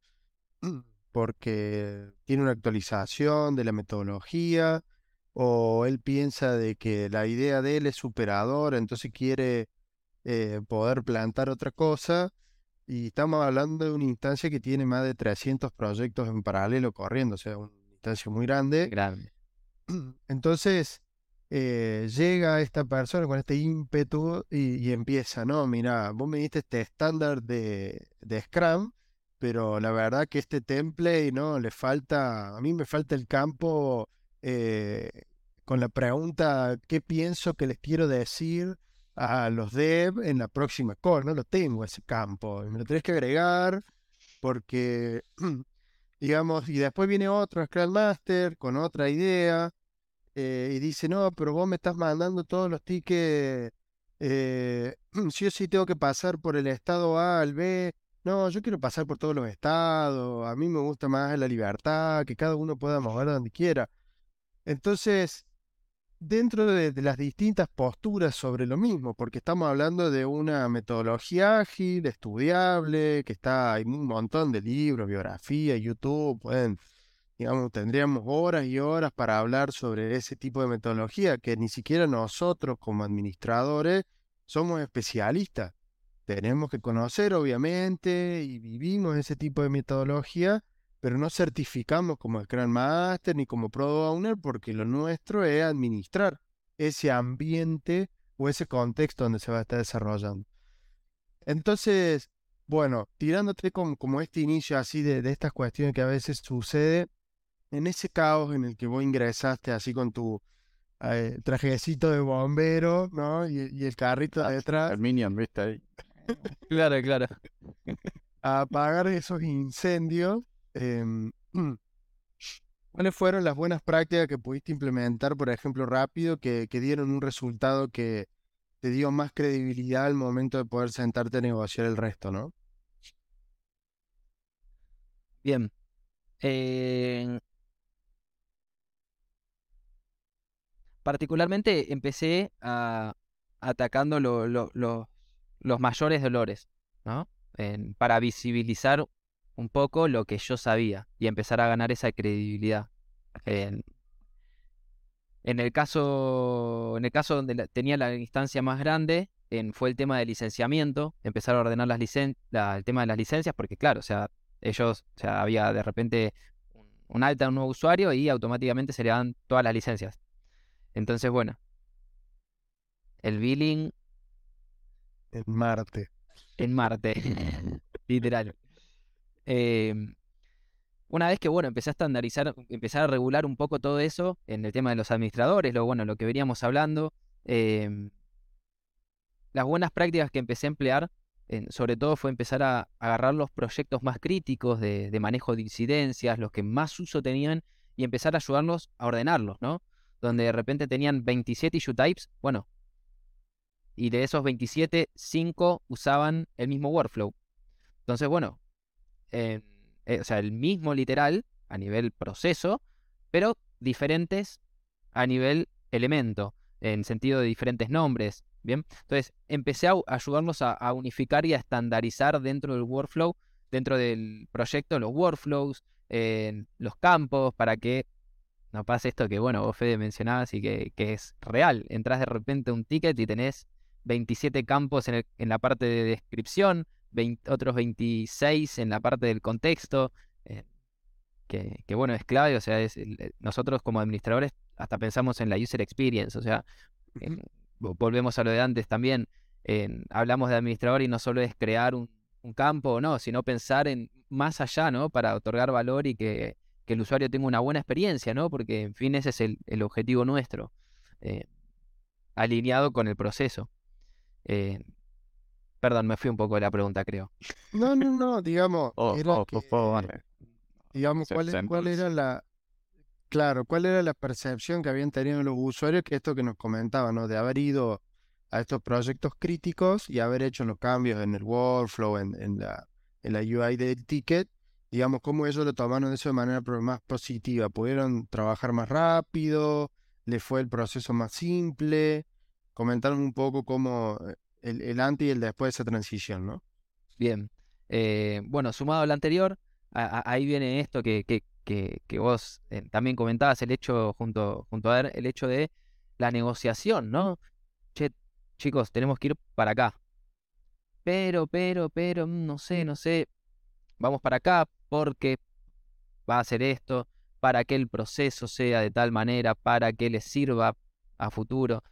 porque tiene una actualización de la metodología, o él piensa de que la idea de él es superador, entonces quiere eh, poder plantar otra cosa. Y estamos hablando de una instancia que tiene más de 300 proyectos en paralelo corriendo, o sea, una instancia muy grande. Grande. Entonces, eh, llega esta persona con este ímpetu y, empieza, no, mira, vos me diste este estándar de, de Scrum, pero la verdad que este template, ¿no? Le falta, a mí me falta el campo eh, con la pregunta qué pienso que les quiero decir a los dev en la próxima call. No lo tengo ese campo. Me lo tenés que agregar porque, digamos, y después viene otro Scrum Master con otra idea eh, y dice, no, pero vos me estás mandando todos los tickets. Eh, sí o sí tengo que pasar por el estado A al B. No, yo quiero pasar por todos los estados. A mí me gusta más la libertad, que cada uno pueda mover donde quiera. Entonces, dentro de, las distintas posturas sobre lo mismo, porque estamos hablando de una metodología ágil, estudiable, que está, hay un montón de libros, biografía, YouTube, pueden, digamos, tendríamos horas y horas para hablar sobre ese tipo de metodología, que ni siquiera nosotros como administradores somos especialistas. Tenemos que conocer, obviamente, y vivimos ese tipo de metodología, pero no certificamos como Scrum Master ni como Product Owner porque lo nuestro es administrar ese ambiente o ese contexto donde se va a estar desarrollando. Entonces, bueno, tirándote como, como este inicio así de, estas cuestiones que a veces sucede, en ese caos en el que vos ingresaste así con tu eh, trajecito de bombero, ¿no? Y, el carrito de detrás. El Minion, viste ahí. claro, claro. A apagar esos incendios Em, ¿Cuáles fueron las buenas prácticas que pudiste implementar, por ejemplo, rápido, que, dieron un resultado que te dio más credibilidad al momento de poder sentarte a negociar el resto, ¿no? Bien. Eh, particularmente empecé a, atacando los mayores dolores, ¿no? para visibilizar un poco lo que yo sabía y empezar a ganar esa credibilidad. En, el caso, en el caso donde tenía la instancia más grande, en, fue el tema de licenciamiento, empezar a ordenar las licen el tema de las licencias, porque claro, o sea, ellos, o sea, había de repente un alta un nuevo usuario y automáticamente se le dan todas las licencias. Entonces, bueno, el billing... En Marte. En Marte, literal. Em, una vez que, bueno, empecé a estandarizar, empezar a regular un poco todo eso en el tema de los administradores, lo bueno, lo que veníamos hablando, em, las buenas prácticas que empecé a emplear, sobre todo fue empezar a, agarrar los proyectos más críticos de, de, manejo de incidencias, los que más uso tenían, y empezar a ayudarlos a ordenarlos, ¿no? Donde de repente tenían 27 issue types, bueno, y de esos 27, 5 usaban el mismo workflow. Entonces, bueno, eh, o sea, el mismo literal a nivel proceso, pero diferentes a nivel elemento, en sentido de diferentes nombres. Bien, entonces empecé a ayudarlos a, unificar y a estandarizar dentro del workflow, dentro del proyecto, los workflows, los campos, para que no pase esto que, bueno, vos Fede mencionabas y que, que es real. Entras de repente a un ticket y tenés 27 campos en, la parte de descripción, otros 26 en la parte del contexto, eh, que, bueno, es clave, o sea, es, nosotros como administradores hasta pensamos en la user experience, o sea, volvemos a lo de antes también, hablamos de administrador y no solo es crear un, campo o no, sino pensar en más allá, ¿no? Para otorgar valor y que, el usuario tenga una buena experiencia, ¿no? Porque, en fin, ese es el, objetivo nuestro, eh, alineado con el proceso. Eh, perdón, me fui un poco de la pregunta, creo. No, no, no, digamos, oh, oh, digamos, ¿cuál, ¿cuál era la, claro, cuál era la percepción que habían tenido los usuarios, que esto que nos comentaban, ¿no? De haber ido a estos proyectos críticos y haber hecho los cambios en el workflow, en, en la, en la UI del ticket, digamos, cómo ellos lo tomaron eso de manera más positiva. Pudieron trabajar más rápido, le fue el proceso más simple, comentaron un poco cómo eh, el, antes y el después de esa transición, ¿no? Bien. Eh, bueno, sumado al anterior, ahí viene esto que, que, que, vos eh, también comentabas, el hecho, junto, junto a ver, el hecho de la negociación, ¿no? Che, chicos, tenemos que ir para acá. Pero, pero, pero, mm, no sé, no sé. Vamos para acá porque va a hacer esto, para que el proceso sea de tal manera, para que les sirva a futuro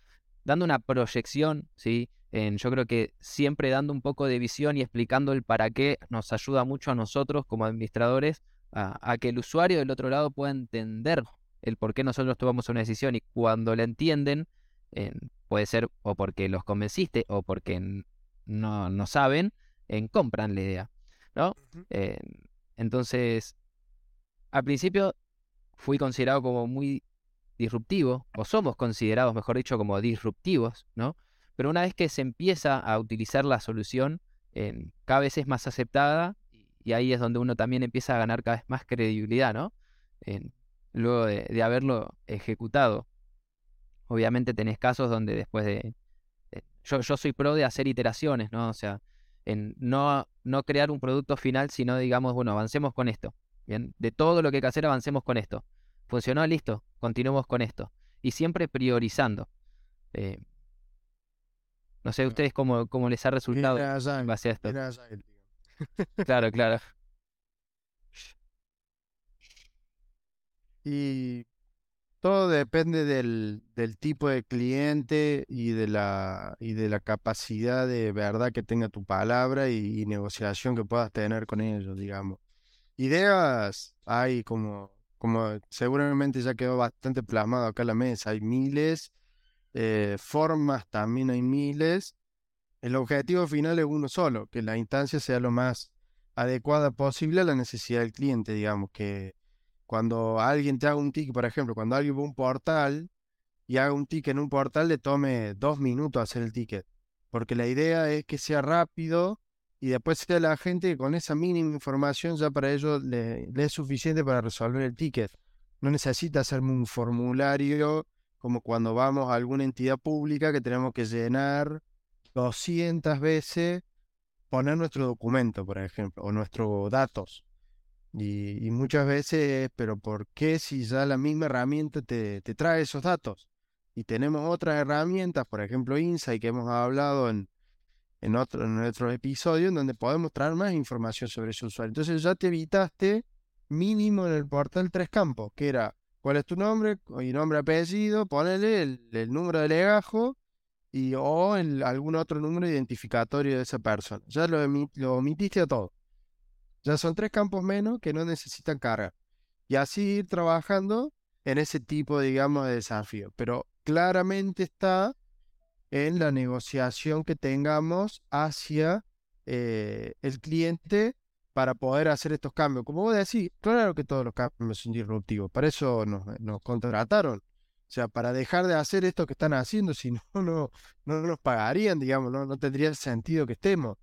dando una proyección, ¿sí? En, yo creo que siempre dando un poco de visión y explicando el para qué nos ayuda mucho a nosotros como administradores a, que el usuario del otro lado pueda entender el por qué nosotros tomamos una decisión y cuando la entienden, puede ser o porque los convenciste o porque no, no saben, en compran la idea, ¿no? entonces, al principio fui considerado como muy disruptivo, o somos considerados, mejor dicho, como disruptivos, ¿no? Pero una vez que se empieza a utilizar la solución, cada vez es más aceptada y ahí es donde uno también empieza a ganar cada vez más credibilidad, ¿no? luego de, haberlo ejecutado. Obviamente tenés casos donde después de... yo, yo soy pro de hacer iteraciones, ¿no? O sea, en no, no crear un producto final, sino digamos, bueno, avancemos con esto. Bien, de todo lo que hay que hacer, avancemos con esto. Funcionó, listo, continuemos con esto. Y siempre priorizando. Eh, no sé ustedes cómo, cómo les ha resultado en base a esto. claro, claro. Y todo depende del, del, tipo de cliente y de la y de la capacidad de verdad que tenga tu palabra y negociación que puedas tener con ellos, digamos. Ideas hay como como seguramente ya quedó bastante plasmado acá en la mesa, hay miles, eh, formas también hay miles. El objetivo final es uno solo, que la instancia sea lo más adecuada posible a la necesidad del cliente, digamos, que cuando alguien te haga un ticket, por ejemplo, cuando alguien va a un portal y haga un ticket en un portal, le tome dos minutos hacer el ticket, porque la idea es que sea rápido y después sea la gente con esa mínima información ya para ellos le, es suficiente para resolver el ticket. No necesita hacerme un formulario como cuando vamos a alguna entidad pública que tenemos que llenar 200 veces, poner nuestro documento, por ejemplo, o nuestros datos. Y, muchas veces, pero ¿por qué si ya la misma herramienta te, te trae esos datos? Y tenemos otras herramientas, por ejemplo Insight, que hemos hablado en, en otro, en otro episodio en donde podemos traer más información sobre ese usuario. Entonces ya te evitaste mínimo en el portal tres campos, que era ¿Cuál es tu nombre? Y nombre, apellido, ponele el, número de legajo y o algún otro número identificatorio de esa persona. Ya lo, lo omitiste a todo. Ya son tres campos menos que no necesitan carga. Y así ir trabajando en ese tipo, digamos, de desafío. Pero claramente está en la negociación que tengamos hacia eh, el cliente para poder hacer estos cambios. Como vos decís, claro que todos los cambios son disruptivos, para eso nos, contrataron. O sea, para dejar de hacer esto que están haciendo, si no, no, no nos pagarían, digamos, no, no tendría sentido que estemos.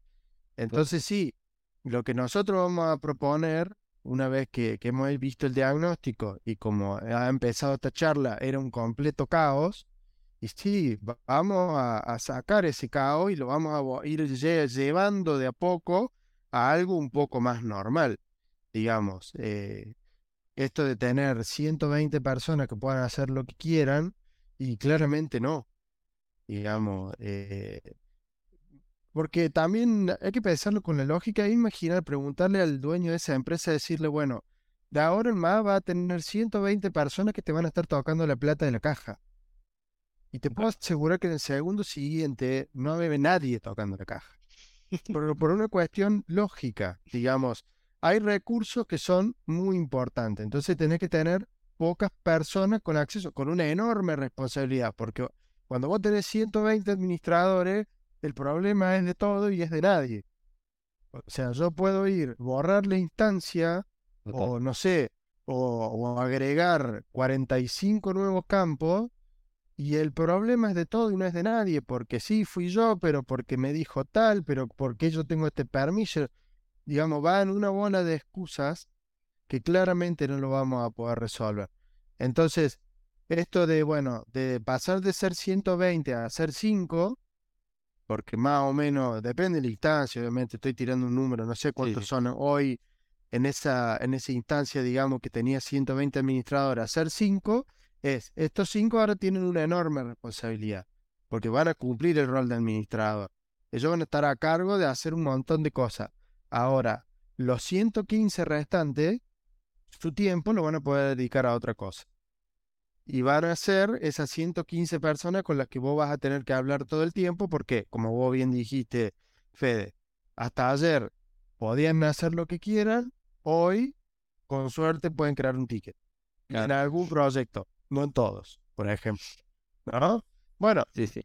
Entonces sí, lo que nosotros vamos a proponer, una vez que, que hemos visto el diagnóstico y como ha empezado esta charla, era un completo caos, y sí, vamos a, sacar ese caos y lo vamos a ir llevando de a poco a algo un poco más normal, digamos. Eh, esto de tener 120 personas que puedan hacer lo que quieran, y claramente no, digamos. Eh, porque también hay que pensarlo con la lógica e imaginar, preguntarle al dueño de esa empresa, decirle, bueno, de ahora en más va a tener 120 personas que te van a estar tocando la plata de la caja. Y te puedo asegurar que en el segundo siguiente no había nadie tocando la caja. Pero por una cuestión lógica, digamos, hay recursos que son muy importantes. Entonces tenés que tener pocas personas con acceso, con una enorme responsabilidad, porque cuando vos tenés 120 administradores, el problema es de todo y es de nadie. O sea, yo puedo ir, borrar la instancia, o no sé, o, o agregar 45 nuevos campos, y el problema es de todo y no es de nadie, porque sí fui yo, pero porque me dijo tal, pero porque yo tengo este permiso. Digamos, va en una bola de excusas que claramente no lo vamos a poder resolver. Entonces, esto de, bueno, de pasar de ser 120 a ser 5, porque más o menos, depende de la instancia, obviamente, estoy tirando un número, no sé cuántos son hoy en esa, en esa instancia, digamos, que tenía 120 administradores, a ser 5, es, estos cinco ahora tienen una enorme responsabilidad, porque van a cumplir el rol de administrador. Ellos van a estar a cargo de hacer un montón de cosas. Ahora, los 115 restantes, su tiempo lo van a poder dedicar a otra cosa. Y van a ser esas 115 personas con las que vos vas a tener que hablar todo el tiempo, porque, como vos bien dijiste, Fede, hasta ayer podían hacer lo que quieran, hoy, con suerte, pueden crear un ticket en algún proyecto no en todos, por ejemplo. ¿No? Bueno, sí, sí.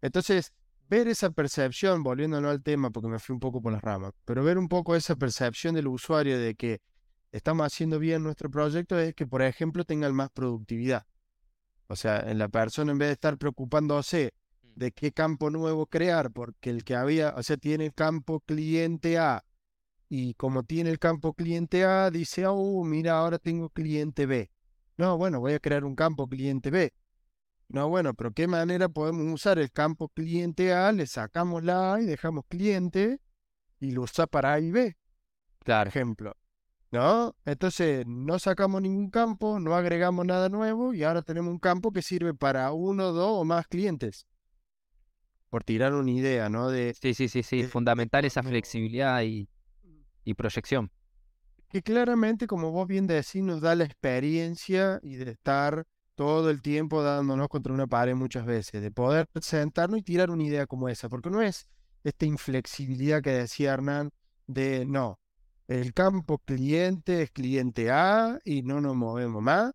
Entonces, ver esa percepción, volviéndonos al tema, porque me fui un poco por las ramas, pero ver un poco esa percepción del usuario de que estamos haciendo bien nuestro proyecto es que, por ejemplo, tengan más productividad. O sea, en la persona, en vez de estar preocupándose mm. de qué campo nuevo crear, porque el que había, o sea, tiene el campo cliente A, y como tiene el campo cliente A, dice, oh, mira, ahora tengo cliente B. No, bueno, voy a crear un campo cliente B. No, bueno, pero ¿qué manera podemos usar el campo cliente A? Le sacamos la A y dejamos cliente y lo usa para A y B. Claro. ejemplo. ¿No? Entonces no sacamos ningún campo, no agregamos nada nuevo y ahora tenemos un campo que sirve para uno, dos o más clientes. Por tirar una idea, ¿no? De, sí, sí, sí, sí. Fundamental esa flexibilidad y, y proyección que claramente, como vos bien decís, nos da la experiencia y de estar todo el tiempo dándonos contra una pared muchas veces, de poder sentarnos y tirar una idea como esa, porque no es esta inflexibilidad que decía Hernán de no, el campo cliente es cliente A y no nos movemos más,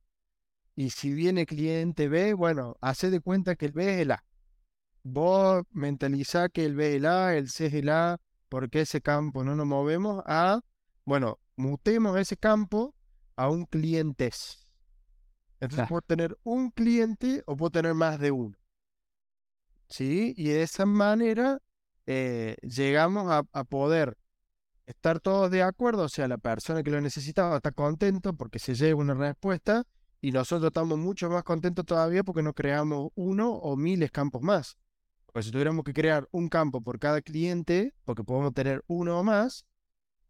y si viene cliente B, bueno, hace de cuenta que el B es el A. Vos mentalizá que el B es el A, el C es el A, porque ese campo no nos movemos a, bueno, mutemos ese campo a un clientes. Entonces puedo tener un cliente o puedo tener más de uno. ¿Sí? Y de esa manera eh, llegamos a, poder estar todos de acuerdo, o sea, la persona que lo necesitaba está contento porque se lleva una respuesta y nosotros estamos mucho más contentos todavía porque no creamos uno o miles campos más. Porque si tuviéramos que crear un campo por cada cliente, porque podemos tener uno o más,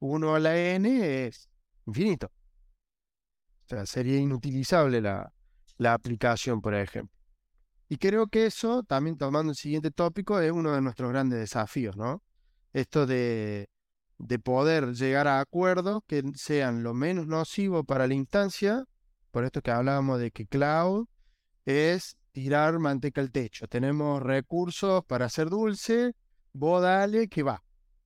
1 a la n es infinito. O sea, sería inutilizable la, la aplicación, por ejemplo. Y creo que eso, también tomando el siguiente tópico, es uno de nuestros grandes desafíos, ¿no? Esto de, de poder llegar a acuerdos que sean lo menos nocivos para la instancia por esto que hablábamos de que cloud es tirar manteca al techo. Tenemos recursos para hacer dulce, vos dale que va.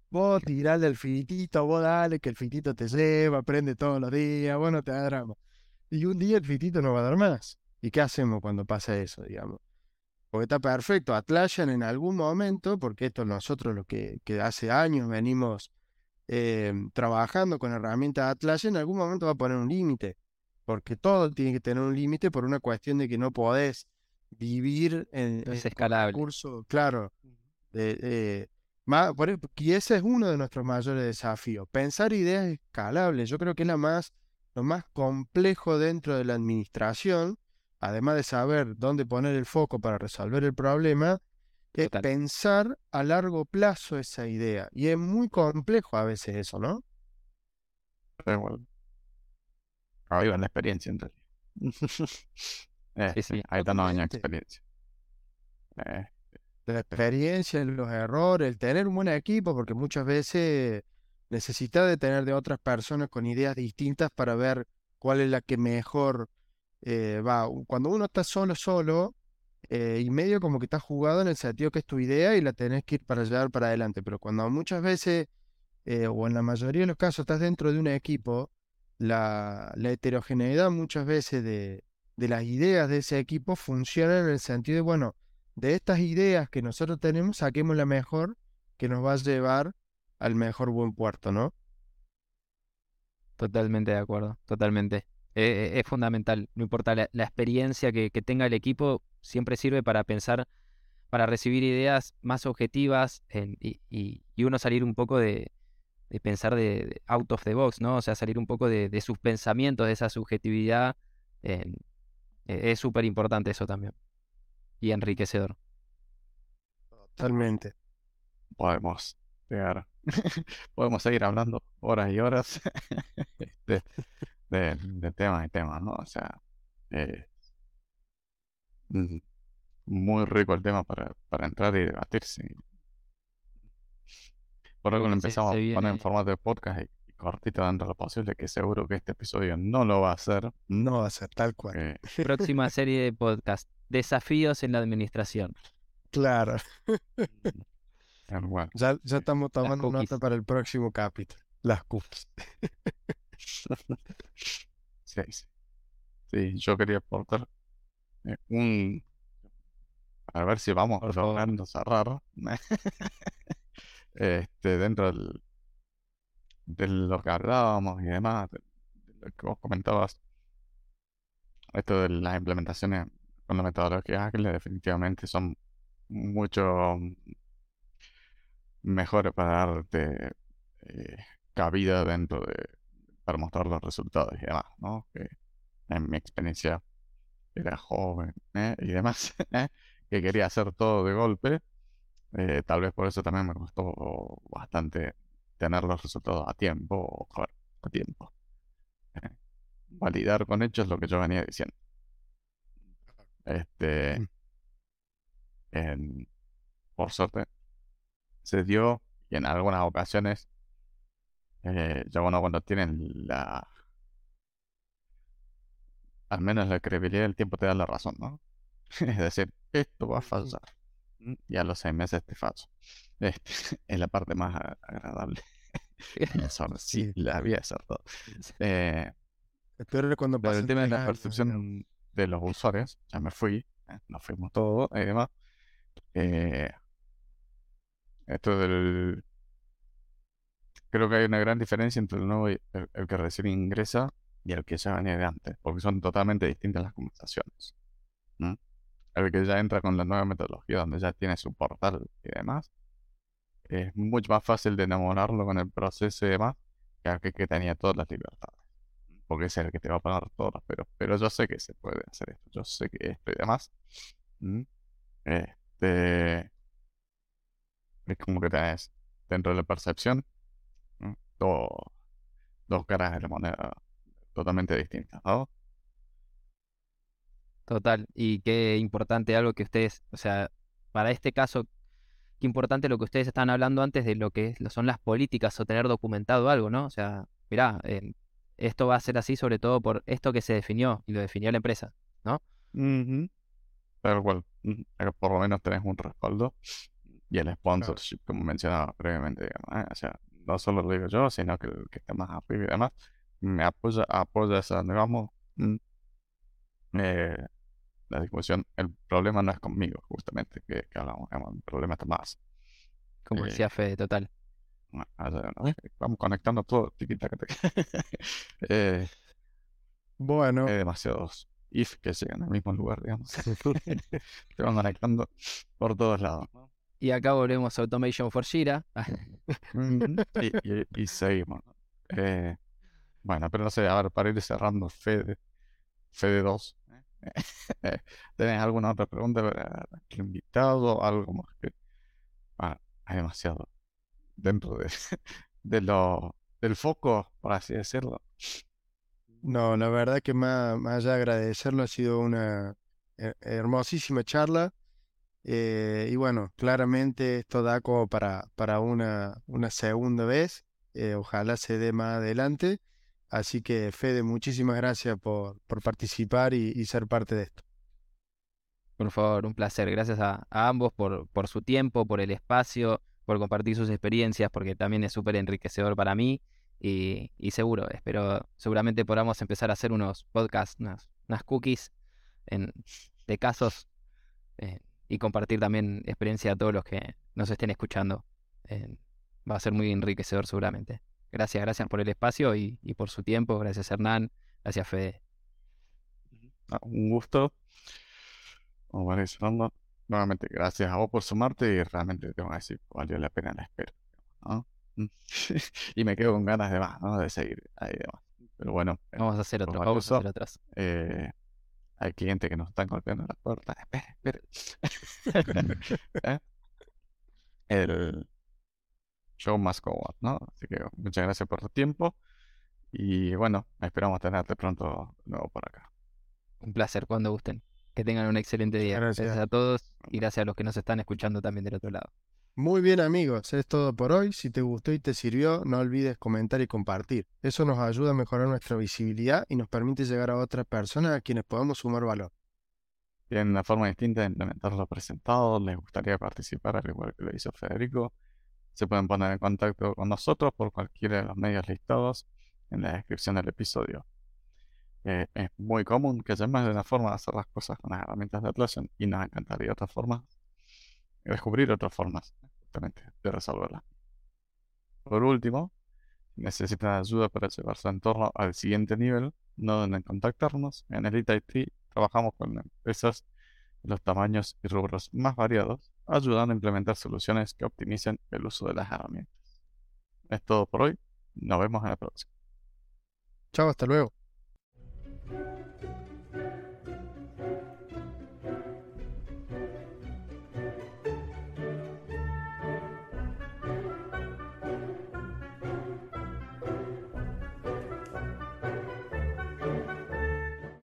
Vos tirale al fitito, vos dale que el fitito te lleva, aprende todos los días, vos no te da drama. Y un día el fitito no va a dar más. ¿Y qué hacemos cuando pasa eso, digamos? Porque está perfecto. Atlassian en algún momento, porque esto nosotros lo que, que hace años venimos eh, trabajando con herramientas Atlassian, en algún momento va a poner un límite. Porque todo tiene que tener un límite por una cuestión de que no podés vivir en, es escalable. curso, claro. De, y ese es uno de nuestros mayores desafíos. Pensar ideas escalables. Yo creo que es la más, lo más complejo dentro de la administración, además de saber dónde poner el foco para resolver el problema, es pensar a largo plazo esa idea. Y es muy complejo a veces eso, ¿no? Bueno. Ahí va la experiencia, entonces. eh, sí, sí. Ahí está no experiencia. Eh, la experiencia, los errores, el tener un buen equipo, porque muchas veces necesitas de tener de otras personas con ideas distintas para ver cuál es la que mejor eh, va. Cuando uno está solo, solo, eh, y medio como que está jugado en el sentido que es tu idea y la tenés que ir para llevar para adelante, pero cuando muchas veces, eh, o en la mayoría de los casos, estás dentro de un equipo, la, la heterogeneidad muchas veces de, de las ideas de ese equipo funciona en el sentido de, bueno, de estas ideas que nosotros tenemos, saquemos la mejor que nos va a llevar al mejor buen puerto, ¿no? Totalmente de acuerdo, totalmente. Eh, eh, es fundamental, no importa la, experiencia que, tenga el equipo, siempre sirve para pensar, para recibir ideas más objetivas y, uno salir un poco de, pensar de, out of the box, ¿no? O sea, salir un poco de, sus pensamientos, de esa subjetividad. Eh, es súper importante eso también y enriquecedor. Totalmente. Podemos pegar. Podemos seguir hablando horas y horas de, de, temas y temas, ¿no? O sea, eh, muy rico el tema para, para entrar y debatirse. Por algo lo empezamos a poner en formato de podcast y, cortito dentro de lo posible, que seguro que este episodio no lo va a hacer. No va a ser tal cual. Próxima serie de podcast. Desafíos en la administración. Claro. Ya, ya estamos tomando nota para el próximo capítulo. Las cookies. sí, sí. yo quería aportar eh, un. A ver si vamos logrando cerrar. este, dentro del, de lo que hablábamos y demás, de lo que vos comentabas, esto de las implementaciones con la metodología ágiles definitivamente son mucho mejores para darte eh, cabida dentro de para mostrar los resultados y demás, ¿no? Que en mi experiencia era joven ¿eh? y demás, ¿eh? que quería hacer todo de golpe. tal vez por eso también me costó bastante tener los resultados a tiempo, a tiempo. Validar con hechos lo que yo venía diciendo. Este, mm. en, por suerte, se dio y en algunas ocasiones, eh, ya bueno, cuando tienen la, al menos la credibilidad del tiempo te da la razón, ¿no? es decir, esto va a fallar. Y a los seis meses te falso. Este, es la parte más agradable. sí, la había acertado. Eh, cuando pero el tema de la percepción de los usuarios, ya me fui, eh, nos fuimos todos y demás. Eh, esto del. Creo que hay una gran diferencia entre el nuevo, el, que recién ingresa y el que ya venía de antes, porque son totalmente distintas las conversaciones. El que ya entra con la nueva metodología, donde ya tiene su portal y demás, es mucho más fácil de enamorarlo con el proceso y demás que aquel que tenía todas las libertades porque es el que te va a pagar todos pero, pero yo sé que se puede hacer esto, yo sé que esto y demás. Este, es como que tenés dentro de la percepción dos caras de la moneda totalmente distintas. Total, y qué importante algo que ustedes, o sea, para este caso, qué importante lo que ustedes estaban hablando antes de lo que son las políticas o tener documentado algo, ¿no? O sea, mirá, esto va a ser así sobre todo por esto que se definió y lo definió la empresa, ¿no? Pero igual, por lo menos tenés un respaldo y el sponsorship, como mencionaba previamente, ¿eh? o sea, no solo lo digo yo, sino que el que está más arriba y demás, me apoya, apoya esa, digamos, eh, la discusión, el problema no es conmigo, justamente, que, hablamos, el problema está más. Como eh, decía Fede, total. Vamos conectando todo, eh, bueno. Hay demasiados if que llegan al mismo lugar, digamos. Se van conectando por todos lados. Y acá volvemos a Automation for Jira. y, seguimos. Eh, bueno, pero no sé, a ver, para ir cerrando, Fede, Fede 2. ¿Tenés alguna otra pregunta para el invitado? Algo más que. Bueno, hay demasiado dentro de, lo, del foco, por así decirlo. No, la verdad que más, más allá de agradecerlo, ha sido una hermosísima charla. Eh, y bueno, claramente esto da como para, para una, una segunda vez. Eh, ojalá se dé más adelante. Así que, Fede, muchísimas gracias por, por participar y, ser parte de esto. Por favor, un placer. Gracias a, ambos por, por su tiempo, por el espacio, por compartir sus experiencias, porque también es súper enriquecedor para mí. Y, seguro, espero, seguramente podamos empezar a hacer unos podcasts, unas, cookies en, de casos eh, y compartir también experiencia a todos los que nos estén escuchando. Eh, va a ser muy enriquecedor seguramente. Gracias, gracias por el espacio y, por su tiempo. Gracias Hernán, gracias Fede. Ah, un gusto. Vamos a cerrando. Nuevamente, gracias a vos por sumarte y realmente tengo que decir, valió la pena la espera. y me quedo con ganas de más, ¿no? De seguir ahí demás. Pero bueno. Vamos a hacer otro. Vamos a hacer otras. Eh, hay clientes que nos están golpeando la puerta. Espera, espera. ¿Eh? El, show must go on, ¿no? Así que muchas gracias por tu tiempo y bueno, esperamos tenerte pronto nuevo por acá. Un placer, cuando gusten. Que tengan un excelente día. Gracias. a todos y gracias a los que nos están escuchando también del otro lado. Muy bien amigos, es todo por hoy. Si te gustó y te sirvió, no olvides comentar y compartir. Eso nos ayuda a mejorar nuestra visibilidad y nos permite llegar a otras personas a quienes podamos sumar valor. Tienen una forma distinta de implementar lo presentado, les gustaría participar al igual que lo hizo Federico se pueden poner en contacto con nosotros por cualquiera de los medios listados en la descripción del episodio. Eh, es muy común que haya más de una forma de hacer las cosas con las herramientas de Atlassian y nos encantaría otras formas, descubrir otras formas justamente de resolverla. Por último, si necesitan ayuda para llevar su entorno al siguiente nivel, no deben contactarnos. En Elite IT trabajamos con empresas de los tamaños y rubros más variados ayudando a implementar soluciones que optimicen el uso de las herramientas. Es todo por hoy. Nos vemos en la próxima. Chao, hasta luego.